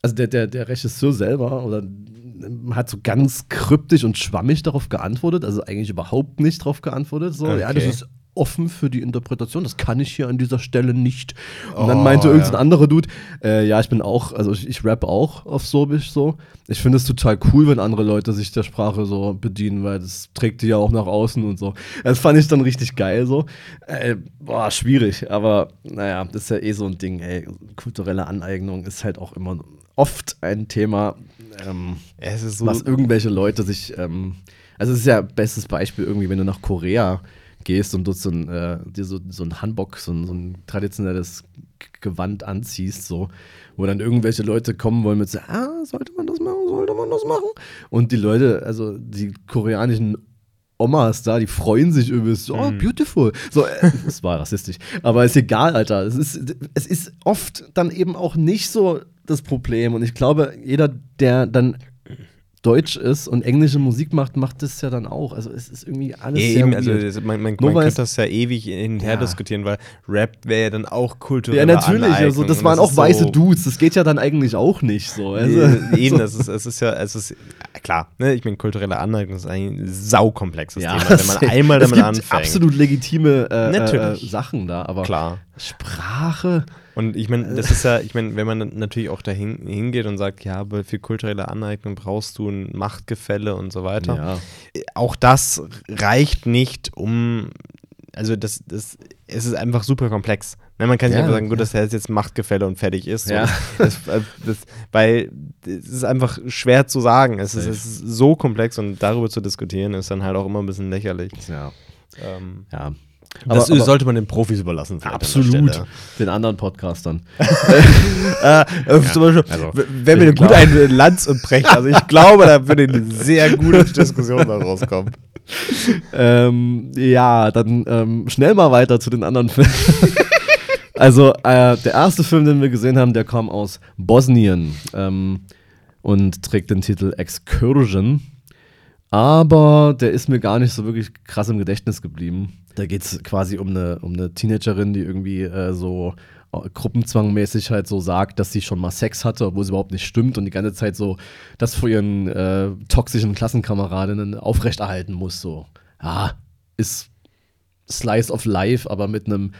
also der, der, der Regisseur selber oder ähm, hat so ganz kryptisch und schwammig darauf geantwortet, also eigentlich überhaupt nicht darauf geantwortet. So, ja, das Okay. ist offen für die Interpretation, das kann ich hier an dieser Stelle nicht. Und dann Oh, meinte irgendein ja. anderer Dude, äh, ja, ich bin auch, also ich, ich rap auch auf Sorbisch so. Ich finde es total cool, wenn andere Leute sich der Sprache so bedienen, weil das trägt die ja auch nach außen und so. Das fand ich dann richtig geil so. Äh, boah, schwierig, aber naja, das ist ja eh so ein Ding, ey. Kulturelle Aneignung ist halt auch immer oft ein Thema, ähm, Es ist so, was irgendwelche Leute sich, ähm, also es ist ja bestes Beispiel irgendwie, wenn du nach Korea gehst und dort so ein, äh, dir so, so ein Hanbok, so ein, so ein traditionelles Gewand anziehst, so, wo dann irgendwelche Leute kommen wollen mit so, ah, sollte man das machen, sollte man das machen? Und die Leute, also die koreanischen Omas da, die freuen sich übelst. so, Oh, beautiful. So, äh, das war rassistisch. Aber ist egal, Alter. Es ist, es ist oft dann eben auch nicht so das Problem. Und ich glaube, jeder, der dann Deutsch ist und englische Musik macht, macht das ja dann auch. Also es ist irgendwie alles Ja, sehr eben, also das, man, man, man könnte es- das ja ewig hin und her Ja. diskutieren, weil Rap wäre ja dann auch kulturell. ja, natürlich. Also das waren auch weiße Dudes. Das geht ja dann eigentlich auch nicht so. Also, eben, so. das ist, es ist ja, es ist klar, ne, ich meine, kulturelle Aneignung ist ein saukomplexes Ja, Thema, wenn man einmal es damit gibt anfängt. absolut legitime äh, äh. Sachen da, aber Klar. Sprache. Und ich meine, das ist ja, ich meine, wenn man natürlich auch dahin hingeht und sagt, ja, aber für kulturelle Aneignung brauchst du ein Machtgefälle und so weiter. Ja. Auch das reicht nicht, um, also das, das, es ist einfach super komplex. Ne, man kann nicht Ja, einfach sagen, gut, ja. das heißt jetzt Machtgefälle und fertig ist. Ja. Das, das, weil es ist einfach schwer zu sagen. Es ist, es ist so komplex und darüber zu diskutieren ist dann halt auch immer ein bisschen lächerlich. Ja. Ähm, ja. Das aber- sollte man den Profis überlassen. Absolut. Den anderen Podcastern. Äh, äh, zum Beispiel, also, wenn wir ich gut glaub- ein Lanz und Brecht, also ich glaube, da würde eine sehr gute Diskussion da rauskommen. ähm, ja, dann ähm, schnell mal weiter zu den anderen Filmen. also, äh, der erste Film, den wir gesehen haben, der kam aus Bosnien ähm, und trägt den Titel Excursion. Aber der ist mir gar nicht so wirklich krass im Gedächtnis geblieben. Da geht es quasi um eine, um eine Teenagerin, die irgendwie äh, so äh, gruppenzwangmäßig halt so sagt, dass sie schon mal Sex hatte, obwohl es überhaupt nicht stimmt und die ganze Zeit so das vor ihren äh, toxischen Klassenkameradinnen aufrechterhalten muss. So, ja, ist Slice of Life, aber mit einem.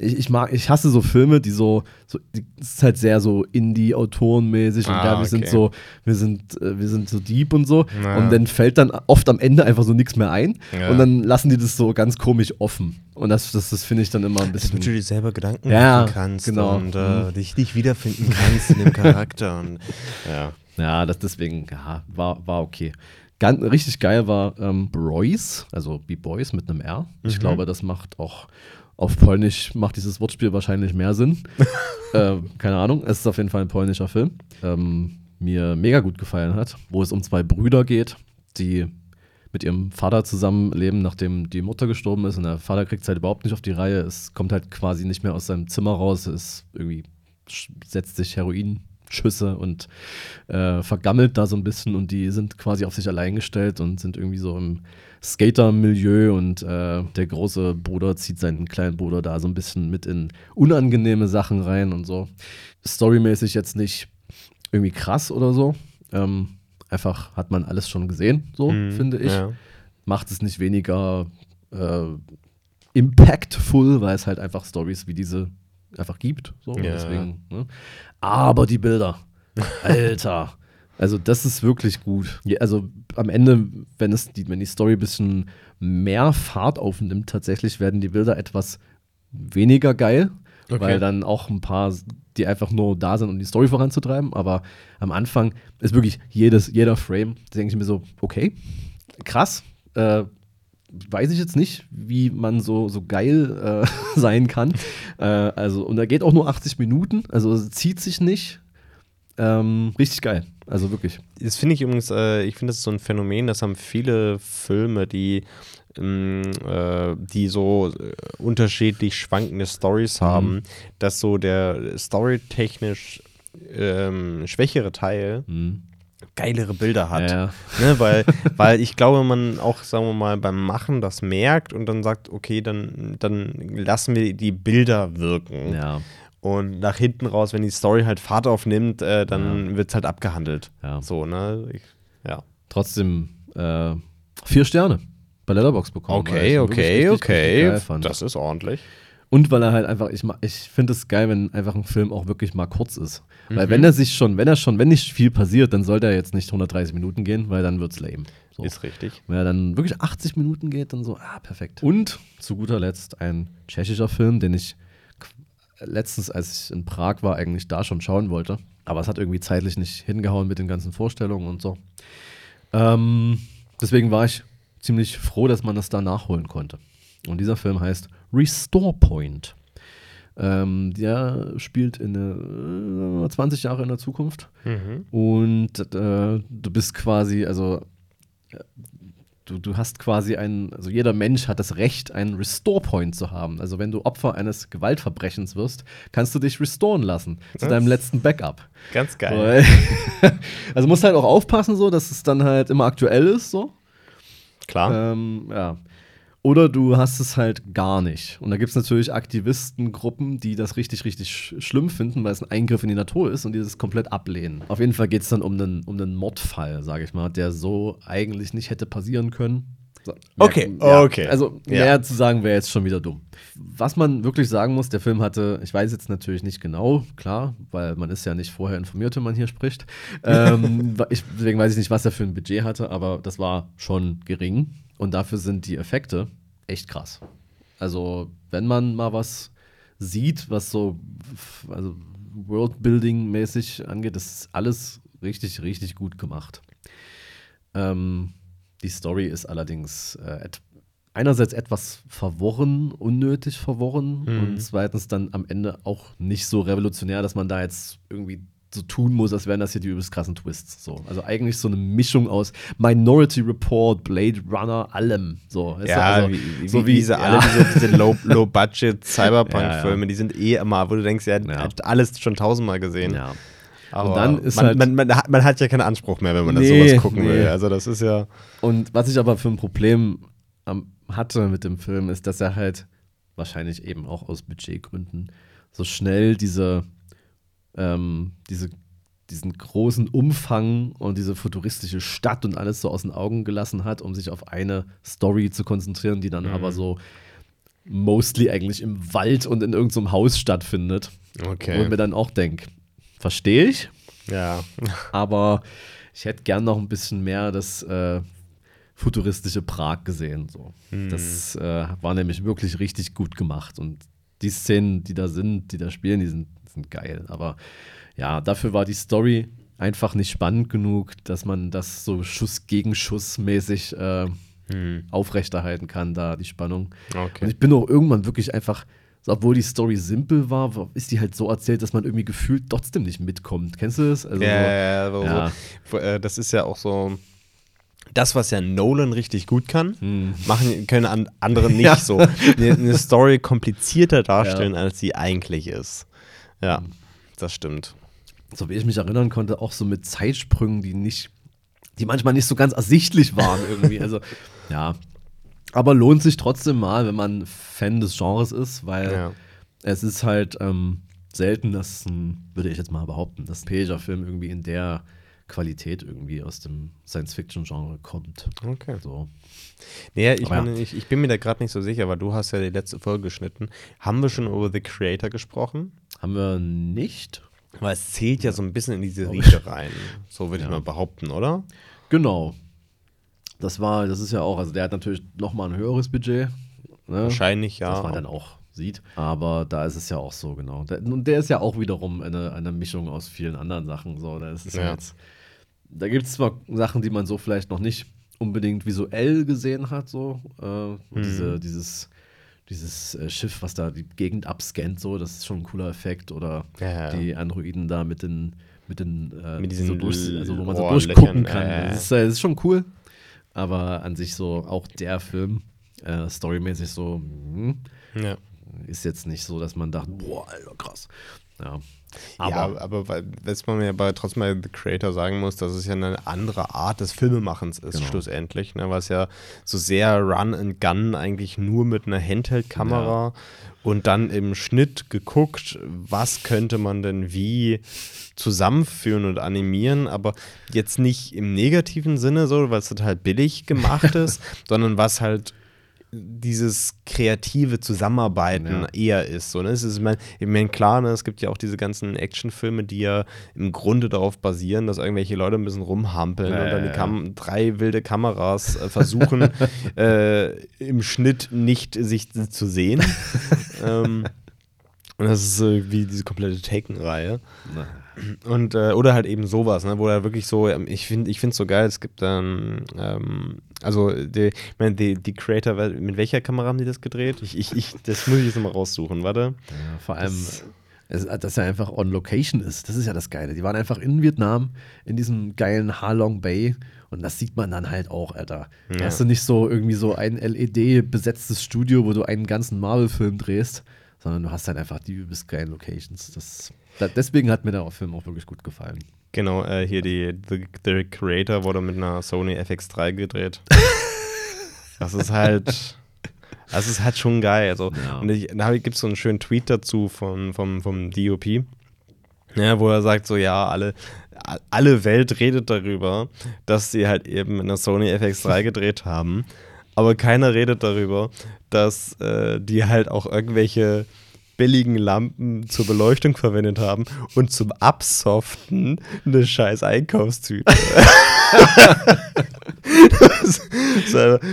Ich, ich mag, ich hasse so Filme, die so, so die, es ist halt sehr so Indie-Autorenmäßig und Ah, ja, wir sind okay. so, wir sind, äh, wir sind so deep und so. Ja. Und dann fällt dann oft am Ende einfach so nichts mehr ein. Ja. Und dann lassen die das so ganz komisch offen. Und das, das, das finde ich dann immer ein Dass bisschen. du dir selber Gedanken Ja, machen kannst genau. und äh, Mhm. dich nicht wiederfinden kannst in dem Charakter. Und, ja. Ja, das deswegen, ja, war, war okay. Ganz, richtig geil war ähm, Boys, also B-Boys mit einem R. Ich Mhm. glaube, das macht auch auf Polnisch macht dieses Wortspiel wahrscheinlich mehr Sinn. ähm, keine Ahnung, es ist auf jeden Fall ein polnischer Film. Ähm, mir mega gut gefallen hat, wo es um zwei Brüder geht, die mit ihrem Vater zusammenleben, nachdem die Mutter gestorben ist. Und der Vater kriegt es halt überhaupt nicht auf die Reihe. Es kommt halt quasi nicht mehr aus seinem Zimmer raus. Es irgendwie setzt sich Heroin Schüsse und äh, vergammelt da so ein bisschen und die sind quasi auf sich allein gestellt und sind irgendwie so im Skater-Milieu und äh, der große Bruder zieht seinen kleinen Bruder da so ein bisschen mit in unangenehme Sachen rein und so. Storymäßig jetzt nicht irgendwie krass oder so. Ähm, einfach hat man alles schon gesehen, so Mhm, finde ich. ja. Macht es nicht weniger äh, impactful, weil es halt einfach Stories wie diese einfach gibt. So. Ja. Deswegen, ne? Aber die Bilder, Alter. Also das ist wirklich gut. Also am Ende, wenn es die, wenn die Story ein bisschen mehr Fahrt aufnimmt, tatsächlich werden die Bilder etwas weniger geil, Okay. weil dann auch ein paar, die einfach nur da sind, um die Story voranzutreiben. Aber am Anfang ist wirklich jedes, jeder Frame, da denke ich mir so, okay, krass. Äh, weiß ich jetzt nicht, wie man so, so geil äh, sein kann. Äh, also, und da geht auch nur 80 Minuten, also zieht sich nicht. Ähm, richtig geil. Also wirklich. Das finde ich übrigens, äh, ich finde das ist so ein Phänomen, das haben viele Filme, die, ähm, äh, die so äh, unterschiedlich schwankende Stories haben, dass so der storytechnisch ähm, schwächere Teil Mhm. geilere Bilder hat. Ja, Ne, weil, weil ich glaube, man auch, sagen wir mal, beim Machen das merkt und dann sagt, okay, dann, dann lassen wir die Bilder wirken. ja, Und nach hinten raus, wenn die Story halt Fahrt aufnimmt, äh, dann wird es halt abgehandelt. ja. So, ne? Ich, ja. Trotzdem äh, vier Sterne bei Letterbox bekommen. weil Okay, okay, okay. fand. Das ist ordentlich. Und weil er halt einfach, ich, ich finde es geil, wenn einfach ein Film auch wirklich mal kurz ist. Weil Mhm. wenn er sich schon, wenn er schon, wenn nicht viel passiert, dann sollte er jetzt nicht 130 Minuten gehen, weil dann wird's lame. So. Ist richtig. Wenn er dann wirklich 80 Minuten geht, dann so, ah, perfekt. Und zu guter Letzt ein tschechischer Film, den ich letztens, als ich in Prag war, eigentlich da schon schauen wollte. Aber es hat irgendwie zeitlich nicht hingehauen mit den ganzen Vorstellungen und so. Ähm, deswegen war ich ziemlich froh, dass man das da nachholen konnte. Und dieser Film heißt Restore Point. Ähm, der spielt in der, äh, 20 Jahre in der Zukunft. Mhm. Und äh, du bist quasi, also du, du hast quasi ein, also jeder Mensch hat das Recht, einen Restore Point zu haben. Also wenn du Opfer eines Gewaltverbrechens wirst, kannst du dich restoren lassen zu Das- deinem letzten Backup. Ganz geil. Weil- also musst halt auch aufpassen, so, dass es dann halt immer aktuell ist, so. Klar. Ähm, ja. Oder du hast es halt gar nicht. Und da gibt es natürlich Aktivistengruppen, die das richtig, richtig sch schlimm finden, weil es ein Eingriff in die Natur ist und die das komplett ablehnen. Auf jeden Fall geht es dann um einen, um einen Mordfall, sage ich mal, der so eigentlich nicht hätte passieren können. So, Okay, ja, okay. Also Ja. mehr zu sagen wäre jetzt schon wieder dumm. Was man wirklich sagen muss, der Film hatte, ich weiß jetzt natürlich nicht genau, klar, weil man ist ja nicht vorher informiert, wenn man hier spricht. Ähm, ich, deswegen weiß ich nicht, was er für ein Budget hatte, aber das war schon gering. Und dafür sind die Effekte echt krass. Also, wenn man mal was sieht, was so also Worldbuilding-mäßig angeht, das ist alles richtig, richtig gut gemacht. Ähm, die Story ist allerdings äh, et einerseits etwas verworren, unnötig verworren Mhm. und zweitens dann am Ende auch nicht so revolutionär, dass man da jetzt irgendwie so tun muss, als wären das hier die übelst krassen Twists. So. Also eigentlich so eine Mischung aus Minority Report, Blade Runner, allem. So? Ja, also, wie, wie, so wie diese, ja. alle diese, diese Low- Low-Budget-Cyberpunk-Filme, Ja, die sind eh immer, wo du denkst, ja, Ja. alles schon tausendmal gesehen. Ja. Aber Und dann ist man, halt- man, man, hat, man hat ja keinen Anspruch mehr, wenn man Nee, das sowas gucken nee. will. Also das ist ja. Und was ich aber für ein Problem hatte mit dem Film, ist, dass er halt wahrscheinlich eben auch aus Budgetgründen so schnell diese, ähm, diese, diesen großen Umfang und diese futuristische Stadt und alles so aus den Augen gelassen hat, um sich auf eine Story zu konzentrieren, die dann Mhm. aber so mostly eigentlich im Wald und in irgendeinem Haus stattfindet. Wo ich Okay. mir dann auch denke, verstehe ich, Ja. aber ich hätte gern noch ein bisschen mehr das äh, futuristische Prag gesehen. So. Hm. Das äh, war nämlich wirklich richtig gut gemacht. Und die Szenen, die da sind, die da spielen, die sind, sind geil. Aber ja, dafür war die Story einfach nicht spannend genug, dass man das so Schuss gegen Schuss mäßig äh, Hm. aufrechterhalten kann, da die Spannung. Und Okay. ich bin auch irgendwann wirklich einfach, obwohl die Story simpel war, ist die halt so erzählt, dass man irgendwie gefühlt trotzdem nicht mitkommt. Kennst du das? Also Ja, so, ja, ja, äh, das ist ja auch so. Das, was ja Nolan richtig gut kann, Hm. machen können an, andere nicht so. Eine, eine Story komplizierter darstellen, als sie eigentlich ist. Ja, das stimmt. so wie ich mich erinnern konnte, auch so mit Zeitsprüngen, die nicht, die manchmal nicht so ganz ersichtlich waren irgendwie. Also, ja. Aber lohnt sich trotzdem mal, wenn man Fan des Genres ist, weil Ja. es ist halt ähm, selten, dass ein, würde ich jetzt mal behaupten, dass ein Pager-Film irgendwie in der Qualität irgendwie aus dem Science-Fiction-Genre kommt. Okay. So. Nee, ich, Aber ja. meine, ich, ich bin mir da gerade nicht so sicher, weil du hast ja die letzte Folge geschnitten. Haben wir schon über The Creator gesprochen? Haben wir nicht. Weil es zählt ja so ein bisschen in diese Riege rein. So würde ich Ja. mal behaupten, oder? Genau. Das war, das ist ja auch, also der hat natürlich nochmal ein höheres Budget. Ne? Wahrscheinlich ja. Das man dann auch sieht. Aber da ist es ja auch so, genau. Der, und der ist ja auch wiederum eine, eine Mischung aus vielen anderen Sachen. So, da ist es ja. Ja. jetzt. Da gibt es zwar Sachen, die man so vielleicht noch nicht unbedingt visuell gesehen hat, so. Äh, diese, dieses dieses äh, Schiff, was da die Gegend abscannt, so, das ist schon ein cooler Effekt. Oder Ja, ja. die Androiden da mit den, mit den, äh, Mit diesen so durch, also wo man so durchgucken kann. ja. Das, ist, äh, das ist schon cool. Aber an sich so, auch der Film, äh, storymäßig so, hm, Ja. ist jetzt nicht so, dass man dachte, boah, Alter, krass. Ja. Aber, ja, aber weil- was man mir aber trotzdem bei The Creator sagen muss, dass es ja eine andere Art des Filmemachens ist, Genau. schlussendlich. Ne? Was ja so sehr Run and Gun eigentlich nur mit einer Handheld-Kamera und dann im Schnitt geguckt, was könnte man denn wie zusammenführen und animieren, aber jetzt nicht im negativen Sinne so, weil es total billig gemacht ist, sondern was halt dieses kreative Zusammenarbeiten Ja. eher ist. So, ne? Es ist, ich meine, ich mein, klar, ne, es gibt ja auch diese ganzen Actionfilme, die ja im Grunde darauf basieren, dass irgendwelche Leute ein bisschen rumhampeln Ja, und dann die Kam drei wilde Kameras äh, versuchen, äh, im Schnitt nicht sich zu sehen. ähm, und das ist äh, wie diese komplette Taken-Reihe. Und, äh, oder halt eben sowas, ne, wo er wirklich so, ähm, ich finde ich es so geil, es gibt dann, ähm, also die, ich meine, die, die Creator, mit welcher Kamera haben die das gedreht? Ich, ich, ich, das muss ich jetzt nochmal raussuchen, warte. ja, vor allem, es, dass er einfach on location ist. Das ist ja das Geile. Die waren einfach in Vietnam, in diesem geilen Ha Long Bay. Und das sieht man dann halt auch, Alter. Da Ja. hast du nicht so irgendwie so ein LED-besetztes Studio, wo du einen ganzen Marvel-Film drehst, sondern du hast halt einfach die übelst geilen Locations. Das, da, deswegen hat mir der Film auch wirklich gut gefallen. Genau, äh, hier die The, The Creator wurde mit einer Sony FX3 gedreht. das ist halt, das ist halt schon geil. Also, Ja. und ich, da gibt es so einen schönen Tweet dazu von, vom, vom DOP, ja, wo er sagt so, ja, alle, alle Welt redet darüber, dass sie halt eben mit einer Sony FX3 gedreht haben, aber keiner redet darüber, dass äh, die halt auch irgendwelche billigen Lampen zur Beleuchtung verwendet haben und zum Absoften eine scheiß Einkaufstüte.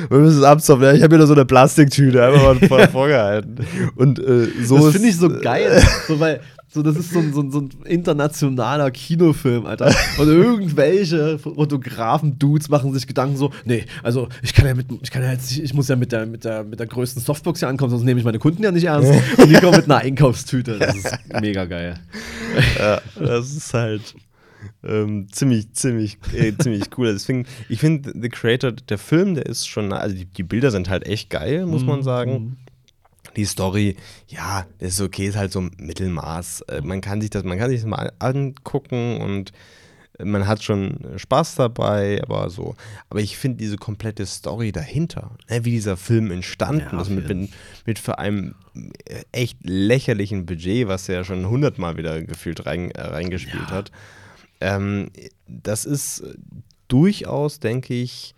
wir müssen es absoften. Ja, ich habe hier nur so eine Plastiktüte einfach mal vor, vorgehalten. Und äh, so das finde ich so geil. so, weil, so, das ist so ein, so, ein, so ein internationaler Kinofilm, Alter. Und irgendwelche Fotografen-Dudes machen sich Gedanken so, nee, also ich kann ja mit, ich kann ja jetzt, ich muss ja mit der, mit der, mit der größten Softbox hier ankommen, sonst nehme ich meine Kunden ja nicht ernst. Und die kommen mit einer Einkaufstüte. Das ist mega geil. ja, das ist halt ähm, ziemlich, ziemlich, äh, ziemlich cool. Deswegen, ich finde, The Creator, der Film, der ist schon, also die, die Bilder sind halt echt geil, muss Mhm. man sagen. Die Story, ja, das ist okay, ist halt so Mittelmaß. Äh, man kann sich das, man kann sich das mal angucken und äh, man hat schon Spaß dabei, aber so. Aber ich finde diese komplette Story dahinter, ne, wie dieser Film entstanden Ja, ist, mit, mit, mit für einem äh, echt lächerlichen Budget, was er ja schon hundertmal wieder gefühlt rein, äh, reingespielt Ja. hat. Ähm, das ist durchaus, denke ich,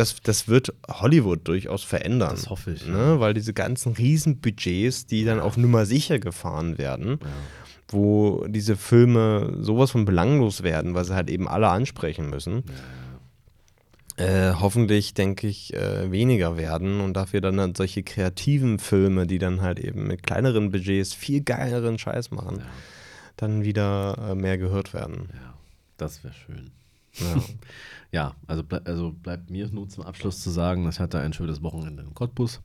das, das wird Hollywood durchaus verändern. Das hoffe ich, Ne? Weil diese ganzen Riesenbudgets, die dann auf Nummer sicher gefahren werden, Ja. wo diese Filme sowas von belanglos werden, weil sie halt eben alle ansprechen müssen. Äh, hoffentlich, denke ich, äh, weniger werden und dafür dann, dann solche kreativen Filme, die dann halt eben mit kleineren Budgets viel geileren Scheiß machen, Ja. dann wieder äh, mehr gehört werden. Ja, das wäre schön. Ja. Ja, also, also bleibt mir nur zum Abschluss zu sagen, ich hatte ein schönes Wochenende in Cottbus.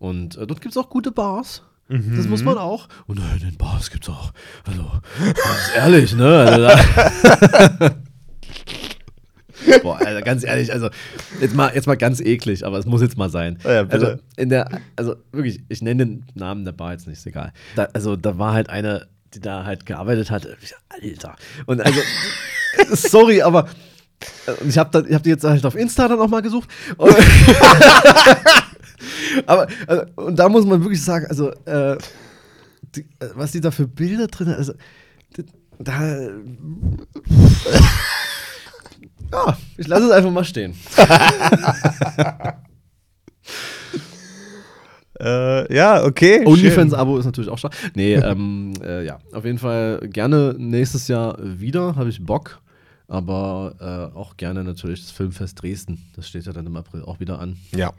Und äh, dort gibt es auch gute Bars. Das muss man auch. Und äh, in den Bars gibt es auch, also ganz ehrlich, ne? Also, Boah, Alter, ganz ehrlich, also jetzt mal, jetzt mal ganz eklig, aber es muss jetzt mal sein. Ja. Also in der, also wirklich, ich nenne den Namen der Bar jetzt nicht, ist egal. Da, also da war halt eine, die da halt gearbeitet hat, Alter. Und also, sorry, aber und ich habe hab die jetzt halt auf Insta dann auch mal gesucht. Und aber also, und da muss man wirklich sagen, also äh, die, was die da für Bilder drin hat, also da ja, ich lasse es einfach mal stehen. Äh, ja, okay. OnlyFans-Abo ist natürlich auch stark. Nee, ähm, äh, ja, auf jeden Fall gerne nächstes Jahr wieder, habe ich Bock. Aber äh, auch gerne natürlich das Filmfest Dresden. Das steht ja dann im April auch wieder an. Ja.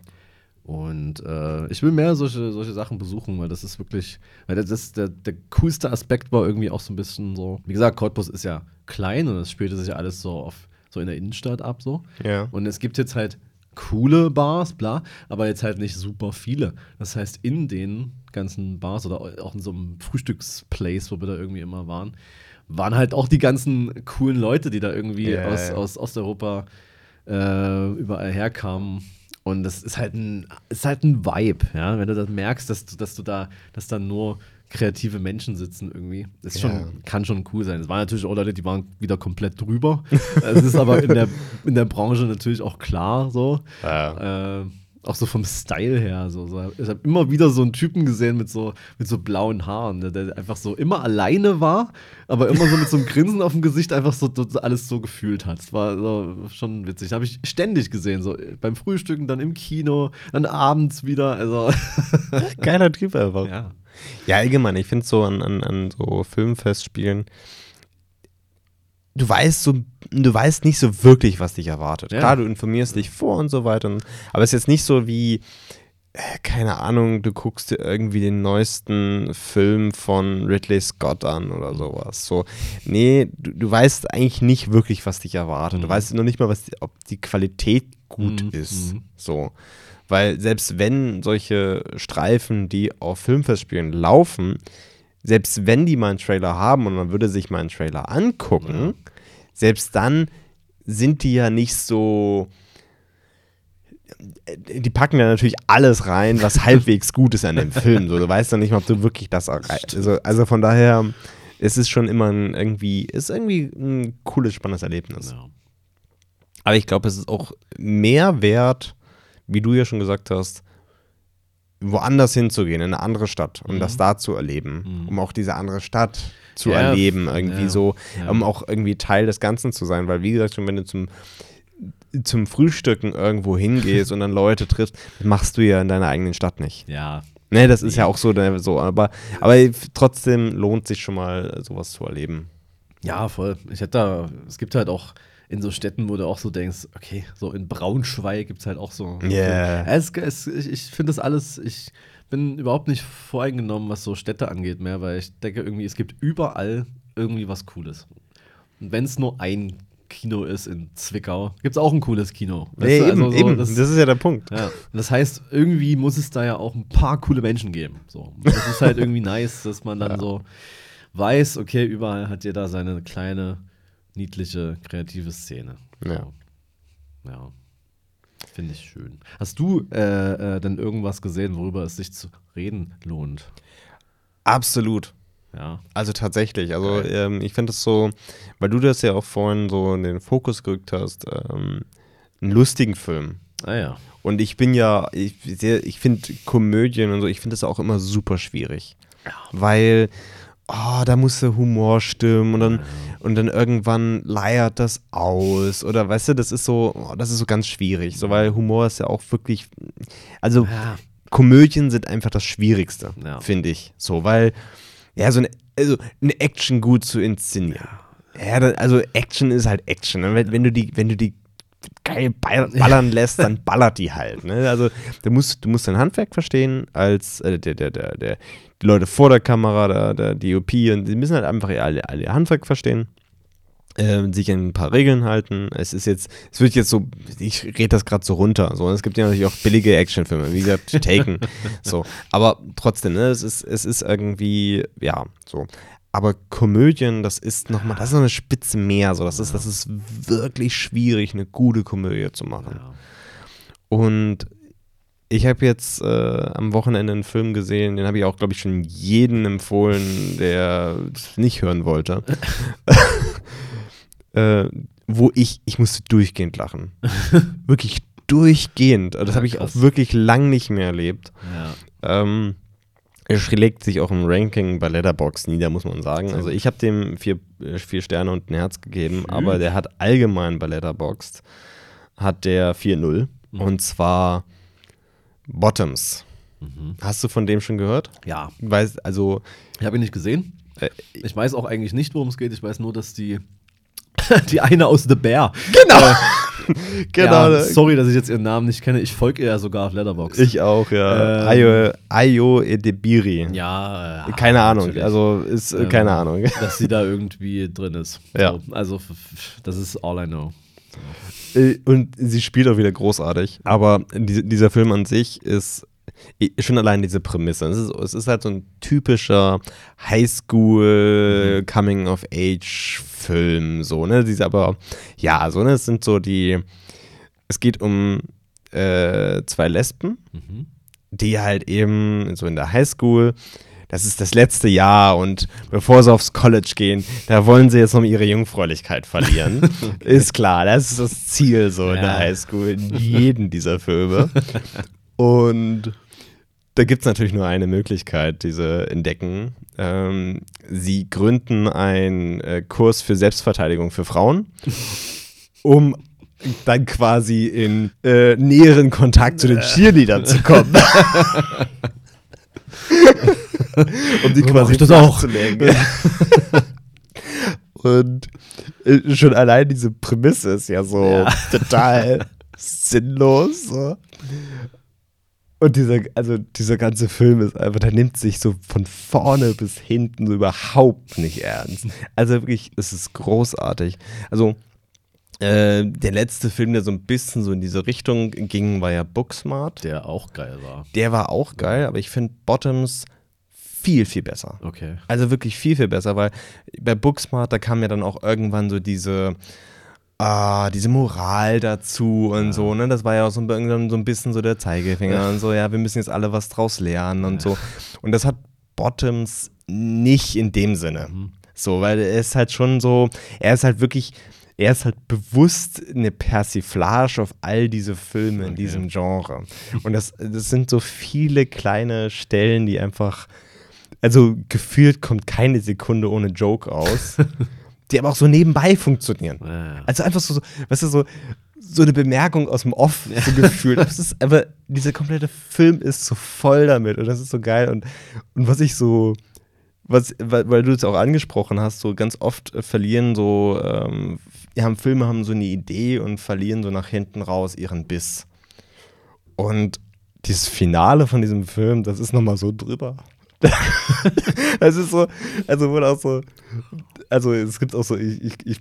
Und äh, ich will mehr solche, solche Sachen besuchen, weil das ist wirklich, weil das ist der, der coolste Aspekt war irgendwie auch so ein bisschen so, wie gesagt, Cottbus ist ja klein und das spielte sich ja alles so auf so in der Innenstadt ab so. Ja. Und es gibt jetzt halt coole Bars, bla, aber jetzt halt nicht super viele. Das heißt, in den ganzen Bars oder auch in so einem Frühstücksplace, wo wir da irgendwie immer waren, waren halt auch die ganzen coolen Leute, die da irgendwie yeah. aus, aus Osteuropa äh, überall herkamen und das ist halt ein, ist halt ein Vibe, ja. Wenn du das merkst, dass du, dass du da, dass da nur kreative Menschen sitzen irgendwie. Das ja. schon, kann schon cool sein. Es waren natürlich auch Leute, die waren wieder komplett drüber. Es ist aber in der, in der Branche natürlich auch klar so. Ja. Äh, auch so vom Style her. So, so. Ich habe immer wieder so einen Typen gesehen mit so, mit so blauen Haaren, der, der, einfach so immer alleine war, aber immer so mit so einem Grinsen auf dem Gesicht einfach so, so alles so gefühlt hat. Das war so, schon witzig. Habe ich ständig gesehen. So beim Frühstücken, dann im Kino, dann abends wieder. Also. Geiler Typ einfach. Ja. Ja, allgemein. Ich finde so an, an, an so Filmfestspielen du weißt so, du weißt nicht so wirklich, was dich erwartet. Ja. Klar, du informierst dich vor und so weiter. Aber es ist jetzt nicht so wie, äh, keine Ahnung, du guckst dir irgendwie den neuesten Film von Ridley Scott an oder sowas. So, nee, du, du weißt eigentlich nicht wirklich, was dich erwartet. Mhm. Du weißt noch nicht mal, was, ob die Qualität gut mhm. ist. Mhm. So. Weil selbst wenn solche Streifen, die auf Filmfestspielen laufen, selbst wenn die mal einen Trailer haben und man würde sich mal einen Trailer angucken, ja. selbst dann sind die ja nicht so. Die packen da natürlich alles rein, was halbwegs gut ist an dem Film. So, du weißt dann nicht mal, ob du wirklich das erreichst. Also, also von daher, es ist schon immer ein irgendwie, ist irgendwie ein cooles, spannendes Erlebnis. Ja. Aber ich glaube, es ist auch mehr wert, wie du ja schon gesagt hast, woanders hinzugehen, in eine andere Stadt, um mhm. das da zu erleben, mhm. um auch diese andere Stadt zu ja, erleben, irgendwie ja, so, ja. um auch irgendwie Teil des Ganzen zu sein, weil wie gesagt, schon wenn du zum zum Frühstücken irgendwo hingehst und dann Leute triffst, machst du ja in deiner eigenen Stadt nicht. Ja. Ne, das ist ja auch so, so aber, aber trotzdem lohnt sich schon mal sowas zu erleben. Ja, voll. Ich hätte da, es gibt halt auch in so Städten, wo du auch so denkst, okay, so in Braunschweig gibt es halt auch so. Yeah. Es, es, ich ich finde das alles, ich bin überhaupt nicht voreingenommen, was so Städte angeht mehr, weil ich denke irgendwie, es gibt überall irgendwie was Cooles. Und wenn es nur ein Kino ist in Zwickau, gibt es auch ein cooles Kino. Nee, eben, also so, eben. Das, das, ist ja der Punkt. Ja. Das heißt, irgendwie muss es da ja auch ein paar coole Menschen geben. So. Das ist halt irgendwie nice, dass man dann ja. so weiß, okay, überall hat jeder seine kleine niedliche, kreative Szene. Ja. Ja. Finde ich schön. Hast du äh, äh, denn irgendwas gesehen, worüber es sich zu reden lohnt? Absolut. Ja. Also tatsächlich. Also ähm, ich finde es so, weil du das ja auch vorhin so in den Fokus gerückt hast, ähm, einen lustigen Film. Ah ja. Und ich bin ja, ich, ich finde Komödien und so, ich finde das auch immer super schwierig. Ja. Weil oh, da muss der Humor stimmen und dann, und dann irgendwann leiert das aus. Oder weißt du, das ist so, oh, das ist so ganz schwierig. So, weil Humor ist ja auch wirklich, also ja. Komödien sind einfach das Schwierigste, ja. finde ich. So, weil, ja, so eine, also eine Action gut zu inszenieren. Ja, also Action ist halt Action. Ne? Wenn, wenn, du die, wenn du die geil ballern lässt, dann ballert die halt. Ne? Also du musst, du musst dein Handwerk verstehen als äh, der, der, der, der, die Leute vor der Kamera, der, der DOP und die müssen halt einfach alle, alle ihr Handwerk verstehen. Äh, sich an ein paar Regeln halten. Es ist jetzt, es wird jetzt so, ich rede das gerade so runter. So. es gibt ja natürlich auch billige Actionfilme, wie gesagt, Taken. so. Aber trotzdem, ne, es ist, es ist irgendwie, ja, so. Aber Komödien, das ist nochmal, das ist noch eine Spitze mehr. So. Das, ist, das ist wirklich schwierig, eine gute Komödie zu machen. Und Ich habe jetzt äh, am Wochenende einen Film gesehen, den habe ich auch, glaube ich, schon jedem empfohlen, der es nicht hören wollte. äh, wo ich, ich musste durchgehend lachen. wirklich durchgehend. Das Ja, habe ich auch wirklich lang nicht mehr erlebt. Ja. Ähm, er schlägt sich auch im Ranking bei Letterbox nieder, muss man sagen. Also ich habe dem vier, äh, vier Sterne und ein Herz gegeben, Schön. aber der hat allgemein bei Letterboxd hat der 4-0 Mhm. und zwar Bottoms. Mhm. Hast du von dem schon gehört? ja. Weiß, also Ich habe ihn nicht gesehen. Äh, Ich weiß auch eigentlich nicht, worum es geht. Ich weiß nur, dass die, die eine aus The Bear. genau, genau. Ja, sorry, dass ich jetzt ihren Namen nicht kenne. Ich folge ihr ja sogar auf Letterboxd. ich auch, ja. Ähm, Ayo, Ayo Edebiri. Ja, äh, Keine Ahnung, natürlich. also ist äh, Ähm, keine Ahnung. dass sie da irgendwie drin ist. Ja. So, also, das ist all I know. Äh, Und sie spielt auch wieder großartig. Aber diese, dieser Film an sich ist schon allein diese Prämisse. Es ist, es ist halt so ein typischer Highschool Coming-of-Age-Film. So, ne? Diese aber, ja, so, ne? Es sind so die. Es geht um äh, zwei Lesben, Mhm. die halt eben so in der Highschool. Das ist das letzte Jahr und bevor sie aufs College gehen, da wollen sie jetzt noch ihre Jungfräulichkeit verlieren. Ist klar, das ist das Ziel so in der Ja. Highschool, in jedem dieser Filme. Und da gibt es natürlich nur eine Möglichkeit, diese entdecken. Ähm, sie gründen einen äh, Kurs für Selbstverteidigung für Frauen, um dann quasi in äh, näheren Kontakt zu den Cheerleadern zu kommen. um die So quasi das auch. flachzulegen. Und äh, schon allein diese Prämisse ist ja so Ja. total sinnlos. So. Und dieser, also dieser ganze Film ist einfach, der nimmt sich so von vorne bis hinten so überhaupt nicht ernst. Also wirklich, es ist großartig. Also äh, der letzte Film, der so ein bisschen so in diese Richtung ging, war ja Booksmart. Der auch geil war. Der war auch geil, aber ich finde Bottoms viel, viel besser. Okay. Also wirklich viel, viel besser, weil bei Booksmart, da kam ja dann auch irgendwann so diese, ah, diese Moral dazu und Ja. so, ne? Das war ja auch so, ein- so ein bisschen so der Zeigefinger und so, ja, wir müssen jetzt alle was draus lernen und so. Und das hat Bottoms nicht in dem Sinne. Mhm. So, weil er ist halt schon so, er ist halt wirklich, er ist halt bewusst eine Persiflage auf all diese Filme in Okay. diesem Genre. Und das, das sind so viele kleine Stellen, die einfach, also gefühlt kommt keine Sekunde ohne Joke aus, die aber auch so nebenbei funktionieren. Ja. Also einfach so, weißt du, so, so eine Bemerkung aus dem Off so gefühlt. Das ist aber, dieser komplette Film ist so voll damit und das ist so geil. Und, und was ich so, was, weil, weil du es auch angesprochen hast, so ganz oft äh, verlieren so, ähm, ja, haben Filme haben so eine Idee und verlieren so nach hinten raus ihren Biss. Und dieses Finale von diesem Film, das ist nochmal so drüber. das ist so, also wurde auch so, also es gibt auch so, ich, ich, ich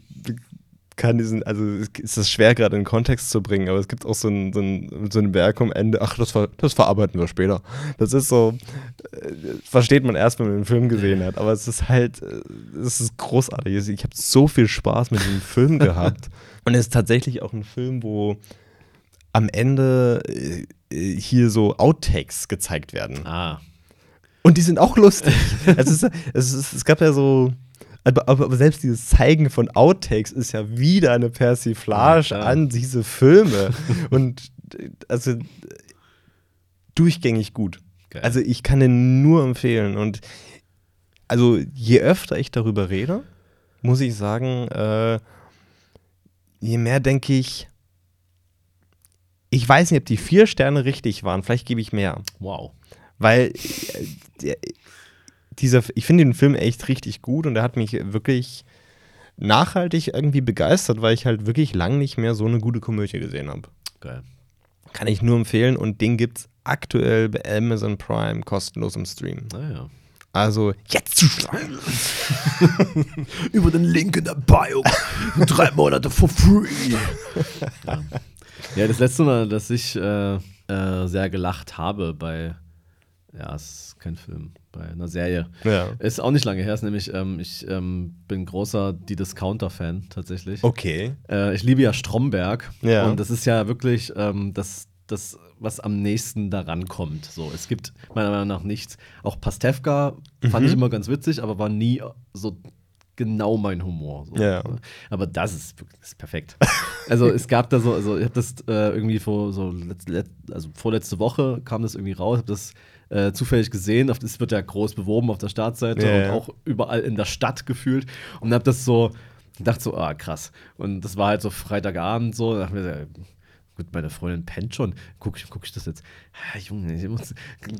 kann diesen, also es ist das schwer gerade in den Kontext zu bringen, aber es gibt auch so ein, so ein, so ein Werk am Ende, ach, das, ver, das verarbeiten wir später. Das ist so, äh, versteht man erst, wenn man den Film gesehen hat, aber es ist halt, äh, es ist großartig. Ich habe so viel Spaß mit diesem Film gehabt. Und es ist tatsächlich auch ein Film, wo am Ende äh, hier so Outtakes gezeigt werden. Ah. Und die sind auch lustig. es, ist, es, ist, es gab ja so. Aber, aber selbst dieses Zeigen von Outtakes ist ja wieder eine Persiflage Ja, an diese Filme. Und also durchgängig gut. Geil. Also ich kann den nur empfehlen. Und also je öfter ich darüber rede, muss ich sagen, äh, je mehr denke ich, ich weiß nicht, ob die vier Sterne richtig waren. Vielleicht gebe ich mehr. Wow. Weil der, dieser, ich finde den Film echt richtig gut und er hat mich wirklich nachhaltig irgendwie begeistert, weil ich halt wirklich lang nicht mehr so eine gute Komödie gesehen habe. Geil. Kann ich nur empfehlen und den gibt es aktuell bei Amazon Prime kostenlos im Stream. Naja. Also jetzt zuschlagen. Über den Link in der Bio. Drei Monate for free. ja. ja, das letzte Mal, dass ich äh, äh, sehr gelacht habe bei, ja, es ist kein Film, bei einer Serie. Ja. Ist auch nicht lange her, ist nämlich, ähm, ich ähm, bin großer Die Discounter-Fan tatsächlich. Okay. Äh, ich liebe ja Stromberg. Ja. Und das ist ja wirklich ähm, das, das, was am nächsten daran kommt. So, es gibt meiner Meinung nach nichts. Auch Pastewka fand ich immer ganz witzig, aber war nie so genau mein Humor. So. Ja. Aber das ist, das ist perfekt. also es gab da so, also ich habe das äh, irgendwie vor so letz, let, also vorletzte Woche kam das irgendwie raus, habe das äh, zufällig gesehen. Das wird ja groß beworben auf der Startseite Ja, und ja. auch überall in der Stadt gefühlt und habe das so gedacht so, ah krass. Und das war halt so Freitagabend so, da dachte mir, so, Gut, meine Freundin pennt schon. Guck ich, guck ich das jetzt? Ah, Junge, ich muss,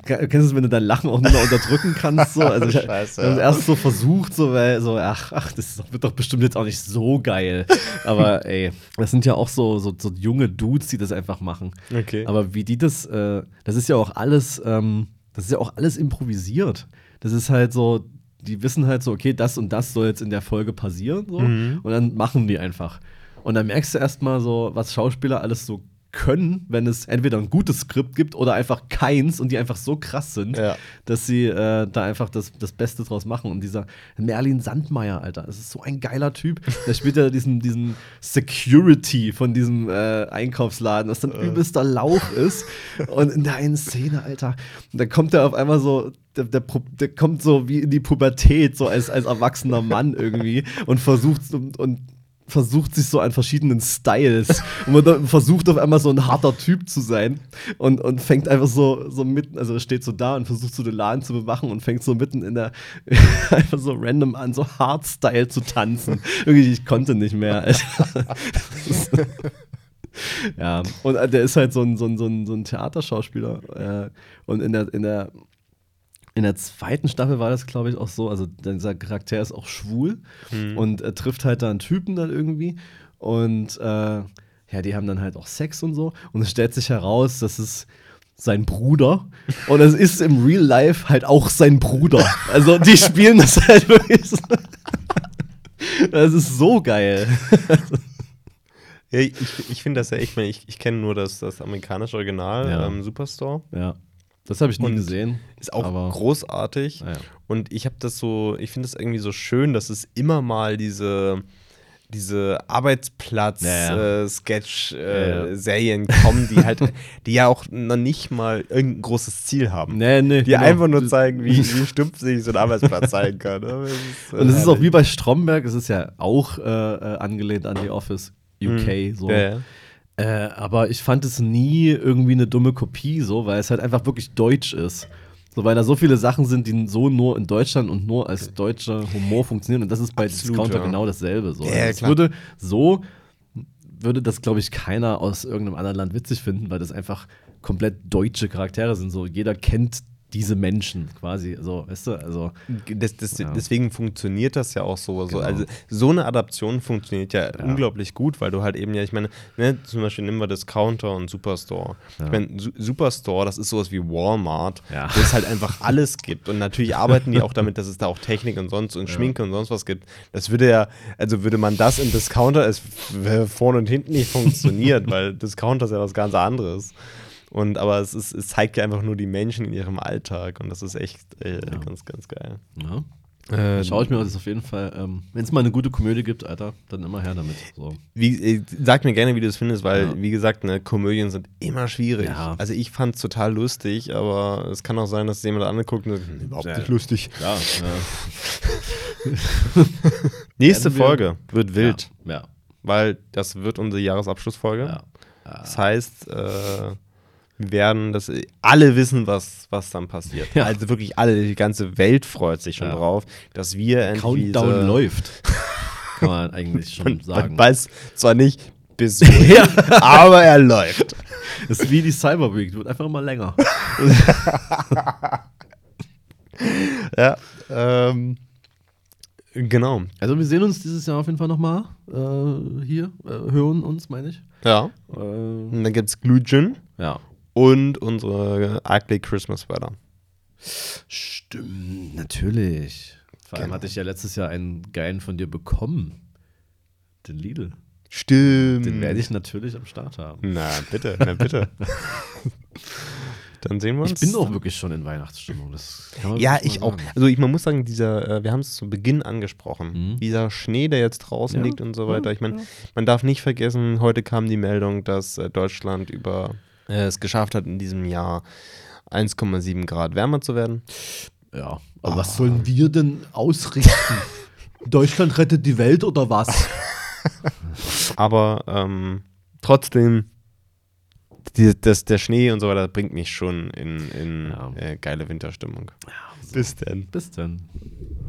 kennst du es, wenn du dein Lachen auch nicht mehr unterdrücken kannst? So? Also ich Scheiße, ja. erst so versucht, so, weil so, ach, ach, das wird doch bestimmt jetzt auch nicht so geil. Aber ey, das sind ja auch so, so, so junge Dudes, die das einfach machen. Okay. Aber wie die das, äh, das ist ja auch alles, ähm, das ist ja auch alles improvisiert. Das ist halt so, die wissen halt so, okay, das und das soll jetzt in der Folge passieren, so, Mhm. und dann machen die einfach. Und dann merkst du erstmal so, was Schauspieler alles so können, wenn es entweder ein gutes Skript gibt oder einfach keins und die einfach so krass sind, Ja. dass sie äh, da einfach das, das Beste draus machen. Und dieser Merlin Sandmeier, Alter, das ist so ein geiler Typ. Der spielt ja diesen, diesen Security von diesem äh, Einkaufsladen, was dann übelster Lauch ist. Und in der einen Szene, Alter, da kommt er auf einmal so. Der, der, der kommt so wie in die Pubertät, so als, als erwachsener Mann irgendwie und versucht und, und versucht sich so an verschiedenen Styles und man versucht auf einmal so ein harter Typ zu sein und, und fängt einfach so, so mitten, also steht so da und versucht so den Laden zu bewachen und fängt so mitten in der, einfach so random an, so Hardstyle zu tanzen. Irgendwie, ich konnte nicht mehr. Alter. ja, und äh, der ist halt so ein, so ein, so ein, so ein Theaterschauspieler äh, und in der, in der in der zweiten Staffel war das, glaube ich, auch so. Also, dieser Charakter ist auch schwul und er trifft halt da einen Typen dann irgendwie. Und äh, ja, die haben dann halt auch Sex und so. Und es stellt sich heraus, dass es sein Bruder und es ist im Real Life halt auch sein Bruder. Also, die spielen das halt wirklich. So. Das ist so geil. Ja, ich ich finde das ja echt, ich, ich kenne nur das, das amerikanische Original, Ja. ähm, Superstore. Ja. Das habe ich nie Und gesehen. Ist auch aber- großartig. Ah, ja. Und ich habe das so, ich finde das irgendwie so schön, dass es immer mal diese, diese Ja, ja. Ja, Arbeitsplatz-Sketch-Serien kommen, die halt, die ja auch noch nicht mal irgendein großes Ziel haben. Nee, nee. Die genau. einfach nur zeigen, wie, wie stumpfsinnig so ein Arbeitsplatz sein kann. Aber es ist, äh, Und es ist auch wie bei Stromberg, es ist ja auch äh, äh, angelehnt an The Office UK. So. Mhm. Ja, ja. Äh, aber ich fand es nie irgendwie eine dumme Kopie, so, weil es halt einfach wirklich deutsch ist. So, weil da so viele Sachen sind, die so nur in Deutschland und nur als deutscher Humor funktionieren. Und das ist bei Absolut, Discounter ja. genau dasselbe. So. Ja, es würde so, würde das, glaube ich, keiner aus irgendeinem anderen Land witzig finden, weil das einfach komplett deutsche Charaktere sind. So, jeder kennt diese Menschen quasi. So, weißt du, also. Das, das, Ja. Deswegen funktioniert das ja auch so. so. Genau. Also so eine Adaption funktioniert ja, Ja. unglaublich gut, weil du halt eben ja, ich meine, ne, zum Beispiel nehmen wir Discounter und Superstore. Ja. Ich meine, Su Superstore, das ist sowas wie Walmart, wo es halt einfach alles gibt. Und natürlich arbeiten die auch damit, dass es da auch Technik und sonst und. Schminke und sonst was gibt. Das würde ja, also würde man das in Discounter, es vorne und hinten nicht funktioniert, weil Discounter ist ja was ganz anderes. Und aber es, ist, es zeigt ja einfach nur die Menschen in ihrem Alltag und das ist echt äh, Ja. ganz, ganz geil. Ja. Äh, Schaue ich mir das auf jeden Fall, ähm, wenn es mal eine gute Komödie gibt, Alter, dann immer her damit. So. Wie, äh, sag mir gerne, wie du es findest, weil, Ja. wie gesagt, ne, Komödien sind immer schwierig. Ja. Also ich fand es total lustig, aber es kann auch sein, dass jemand anguckt und sagt, "Hm, überhaupt Ja. nicht lustig. Ja, Nächste wir- Folge wird wild, Ja. weil das wird unsere Jahresabschlussfolge. ja. Das heißt, äh, werden das alle wissen, was, was dann passiert. Ja. Also wirklich alle, die ganze Welt freut sich schon Ja. drauf, dass wir endlich Countdown diese- läuft. Kann man eigentlich schon sagen. man weiß zwar nicht bis wohin, aber er läuft. Das ist wie die Cyber Week, wird einfach immer länger. Ja, ähm, genau. Also wir sehen uns dieses Jahr auf jeden Fall nochmal äh, hier, äh, hören uns, meine ich. Ja. Äh, Und dann gibt es Glühgin ja. Und unsere Ugly Christmas Weather. Stimmt, natürlich. Vor allem Genau. hatte ich ja letztes Jahr einen geilen von dir bekommen. Den Lidl. Stimmt. Den werde ich natürlich am Start haben. Na, bitte, na bitte. dann sehen wir uns. Ich bin auch wirklich schon in Weihnachtsstimmung. Ja, ich auch. Also ich, man muss sagen, dieser, äh, wir haben es zu Beginn angesprochen, Mhm. dieser Schnee, der jetzt draußen Ja, liegt und so weiter. Ich meine, ja. man darf nicht vergessen, heute kam die Meldung, dass äh, Deutschland über äh, es geschafft hat, in diesem Jahr 1,7 Grad wärmer zu werden. Ja, aber was sollen wir denn ausrichten? Deutschland rettet die Welt oder was? Aber ähm, trotzdem, die, das, der Schnee und so weiter bringt mich schon in, in Ja. äh, geile Winterstimmung. Bis denn. Bis dann.